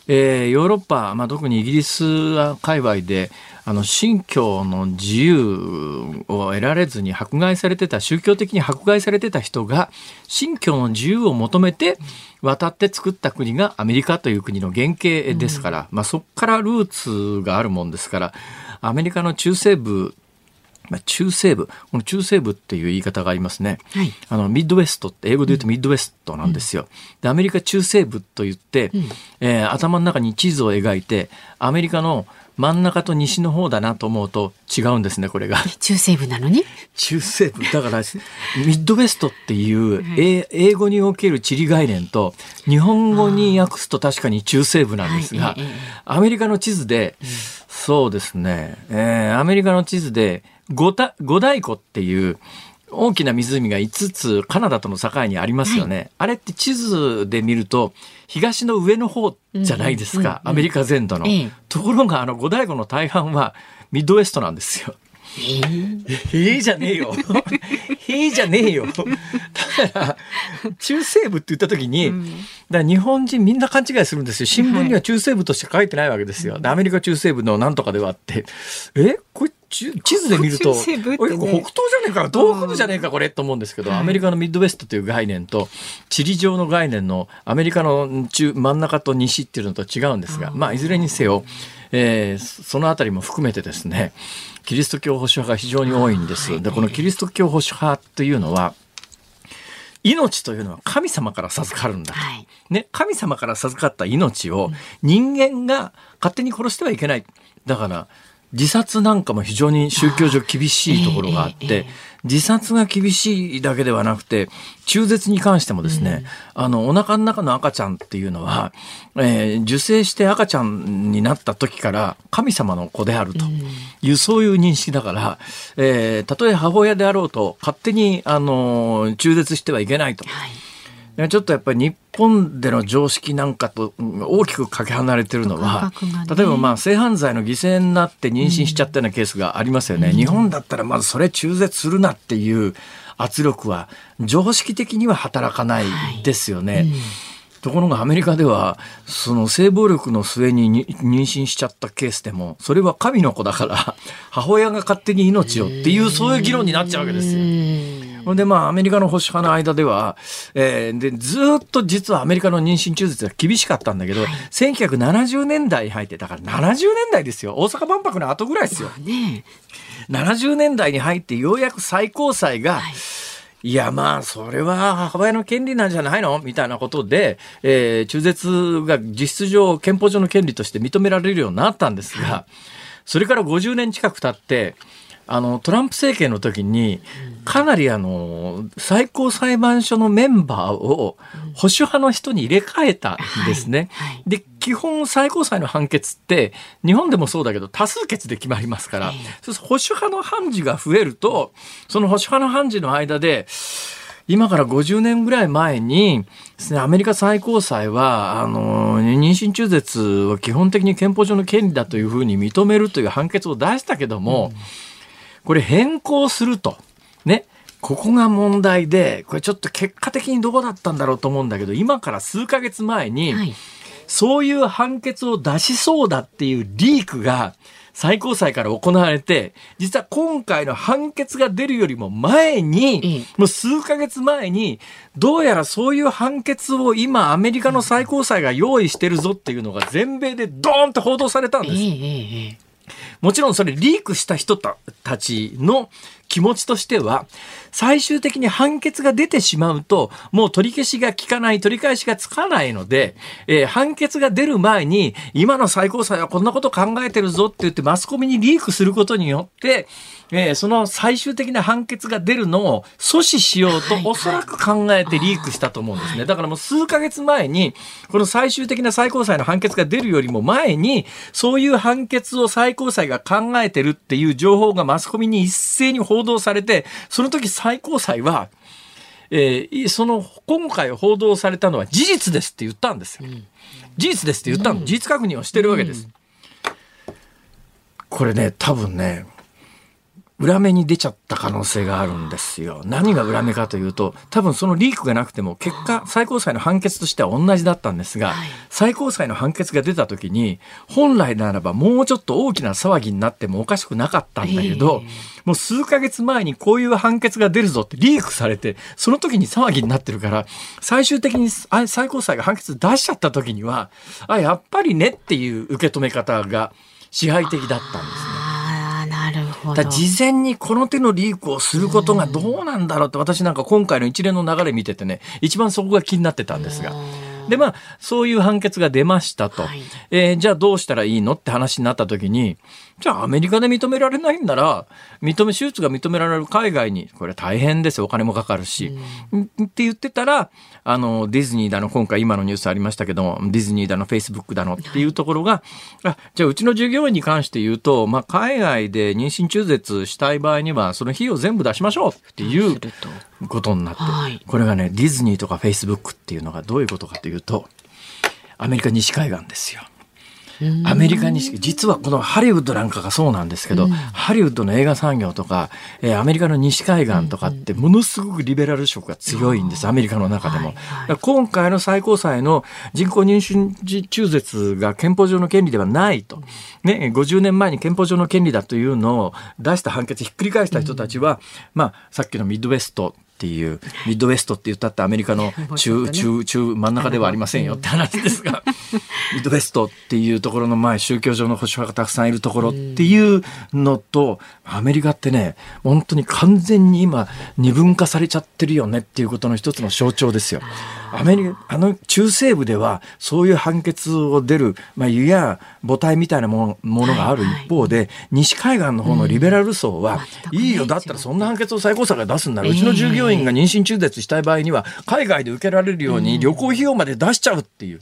えー、ヨーロッパ、まあ、特にイギリス界隈であの信教の自由を得られずに迫害されてた宗教的に迫害されてた人が信教の自由を求めて渡って作った国がアメリカという国の原型ですから、うん、まあ、そこからルーツがあるもんですからアメリカの中西部まあ、中西部この中西部っていう言い方がありますね、はい、あのミッドウェストって英語で言うとミッドウェストなんですよ、うん、でアメリカ中西部と言って、うん、えー、頭の中に地図を描いてアメリカの真ん中と西の方だなと思うと違うんですねこれが。中西部なのに？中西部。だからミッドウェストっていう、はい、英語における地理概念と日本語に訳すと確かに中西部なんですが、はい、アメリカの地図で、うん。そうですね。えー、アメリカの地図で五五大湖っていう大きな湖が5つカナダとの境にありますよね。はい、あれって地図で見ると東の上の方じゃないですか。アメリカ全土の。ところがあの五大湖の大半はミッドウェストなんですよ。えー、えー、じゃねえよ。えー、じゃねえよ。だから、中西部って言った時に、うん、だ日本人みんな勘違いするんですよ。新聞には中西部として書いてないわけですよ。はい、アメリカ中西部のなんとかではあって、え？これ地図で見ると、ね、北東じゃねえか東北部じゃねえかこれと思うんですけど、アメリカのミッドウェストという概念と地理上の概念のアメリカの中真ん中と西っていうのと違うんですが、まあいずれにせよ、えー、そのあたりも含めてですねキリスト教保守派が非常に多いんです。でこのキリスト教保守派というのは命というのは神様から授かるんだと。はい、ね、神様から授かった命を人間が勝手に殺してはいけない。だから、自殺なんかも非常に宗教上厳しいところがあって、自殺が厳しいだけではなくて、中絶に関してもですね、うん、あの、お腹の中の赤ちゃんっていうのは、えー、受精して赤ちゃんになった時から神様の子であるという、うん、そういう認識だから、えー、たとえ母親であろうと、勝手に、あの、中絶してはいけないと。はいちょっとやっぱり日本での常識なんかと大きくかけ離れてるのは、ね、例えばまあ性犯罪の犠牲になって妊娠しちゃったようなケースがありますよね。うん、日本だったらまずそれ中絶するなっていう圧力は常識的には働かないですよね。はいうんところがアメリカではその性暴力の末に妊娠しちゃったケースでもそれは神の子だから母親が勝手に命をっていうそういう議論になっちゃうわけですよ。ほんで、まあ、アメリカの保守派の間では、えー、で、ずっと実はアメリカの妊娠中絶が厳しかったんだけど、はい、1970年代に入って、だから70年代ですよ。大阪万博の後ぐらいですよ。ね、70年代に入ってようやく最高裁が、はい。いやまあそれは母親の権利なんじゃないの？みたいなことで、えー、中絶が実質上憲法上の権利として認められるようになったんですが、それから50年近く経ってあのトランプ政権の時にかなりあの最高裁判所のメンバーを保守派の人に入れ替えたんですね。はいはい、で基本最高裁の判決って日本でもそうだけど多数決で決まりますから、そうすると保守派の判事が増えるとその保守派の判事の間で今から50年ぐらい前にですね、アメリカ最高裁は、あの、妊娠中絶は基本的に憲法上の権利だというふうに認めるという判決を出したけども、うんこれ変更すると。ね。ここが問題で、これちょっと結果的にどこだったんだろうと思うんだけど、今から数ヶ月前に、そういう判決を出しそうだっていうリークが、最高裁から行われて、実は今回の判決が出るよりも前に、もう数ヶ月前に、どうやらそういう判決を今アメリカの最高裁が用意してるぞっていうのが全米でドーンと報道されたんです。もちろんそれリークした人たちの気持ちとしては、最終的に判決が出てしまうと、もう取り消しが効かない、取り返しがつかないので、えー、判決が出る前に、今の最高裁はこんなこと考えてるぞって言ってマスコミにリークすることによって、えー、その最終的な判決が出るのを阻止しようと、おそらく考えてリークしたと思うんですね。だからもう数ヶ月前に、この最終的な最高裁の判決が出るよりも前に、そういう判決を最高裁が考えてるっていう情報がマスコミに一斉に報道されて、その時最高裁は、えー、その今回報道されたのは事実ですって言ったんですよ。事実ですって言ったの。事実確認をしてるわけです。これね、多分ね、裏目に出ちゃった可能性があるんですよ。何が裏目かというと、多分そのリークがなくても結果、最高裁の判決としては同じだったんですが、最高裁の判決が出た時に、本来ならばもうちょっと大きな騒ぎになってもおかしくなかったんだけど、もう数ヶ月前にこういう判決が出るぞってリークされて、その時に騒ぎになってるから、最終的に最高裁が判決出しちゃった時には、あ、やっぱりねっていう受け止め方が支配的だったんですね。なるほど。事前にこの手のリークをすることがどうなんだろうって、私なんか今回の一連の流れ見ててね、一番そこが気になってたんですが。で、まあ、そういう判決が出ましたと。はい、えー、じゃあどうしたらいいのって話になった時に、じゃあアメリカで認められないんなら、認め、手術が認められる海外に、これ大変ですよ、お金もかかるし。うん、って言ってたら、あの、ディズニーだの、今回今のニュースありましたけども、ディズニーだの、フェイスブックだのっていうところが、はい、あ、じゃあうちの従業員に関して言うと、まあ、海外で妊娠中絶したい場合には、その費用全部出しましょうっていうことになって、はい、これがね、ディズニーとかフェイスブックっていうのがどういうことかというと、アメリカ西海岸ですよ。アメリカに実はこのハリウッドなんかがそうなんですけど、うん、ハリウッドの映画産業とか、えー、アメリカの西海岸とかってものすごくリベラル色が強いんです、アメリカの中でも。はいはい、今回の最高裁の人工妊娠中絶が憲法上の権利ではないと、ね、50年前に憲法上の権利だというのを出した判決ひっくり返した人たちは、うん、まあ、さっきのミッドウェストっていうミッドウェストって言ったってアメリカの 中、ね、中中真ん中ではありませんよって話ですが、ミッドウェストっていうところの前宗教上の保守派がたくさんいるところっていうのと、アメリカってね本当に完全に今二分化されちゃってるよねっていうことの一つの象徴ですよ。アメリカあの中西部ではそういう判決を出る、まあ、湯や母体みたいなものがある一方で、はいはい、西海岸の方のリベラル層は、うん、いいよだったらそんな判決を最高裁が出すんなら、うちの従業員が妊娠中絶したい場合には海外で受けられるように旅行費用まで出しちゃうっていう。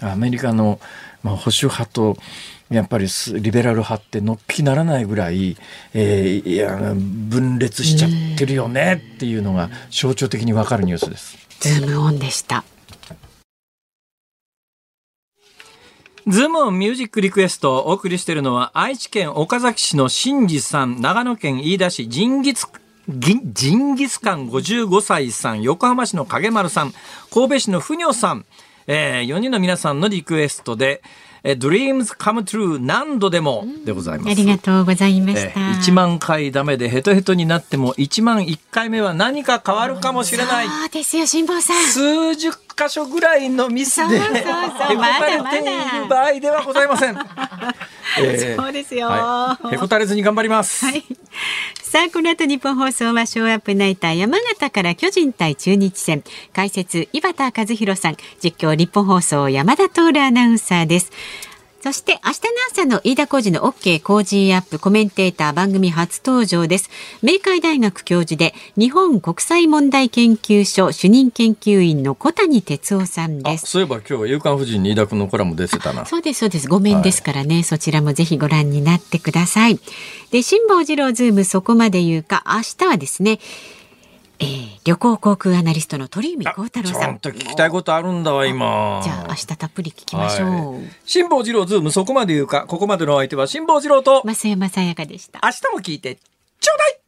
アメリカの、まあ、保守派とやっぱりリベラル派ってのっぴきならないぐらい、えー、いや分裂しちゃってるよねっていうのが象徴的にわかるニュースです。ズームオンでした。ズームオンミュージックリクエストをお送りしているのは愛知県岡崎市の新次さん、長野県飯田市ジンギスジンギスカン55歳さん、横浜市の影丸さん、神戸市のふにょさん、えー、4人の皆さんのリクエストで、え Dreams Come True 何度でもでございます。ありがとうございました。1万回ダメでヘトヘトになっても1万1回目は何か変わるかもしれない。そうですよ、辛坊さん。数十箇所ぐらいのミスで、へこたれている場合ではございません。えー、そうですよ、はい、へこたれずに頑張ります。はい。さあ、この後日本放送はショーアップナイター山形から巨人対中日戦。解説、井端和弘さん。実況、日本放送山田徹アナウンサーです。そして明日の朝の飯田浩二の OK 工事アップコメンテーター番組初登場です。明海大学教授で日本国際問題研究所主任研究員の小谷哲夫さんです。そういえば今日は夕刊フジに飯田君のコラム出てたな。そうですそうです。ごめんですからね、はい、そちらもぜひご覧になってください。で辛坊治郎ズームそこまで言うか明日はですね。えー、旅行航空アナリストの鳥海高太朗さん。ちゃんと聞きたいことあるんだわ、今。じゃあ、明日たっぷり聞きましょう。はい、辛坊治郎ズーム、そこまで言うか、ここまでのお相手は辛坊治郎と、増山さやかでした。明日も聞いて、ちょうだい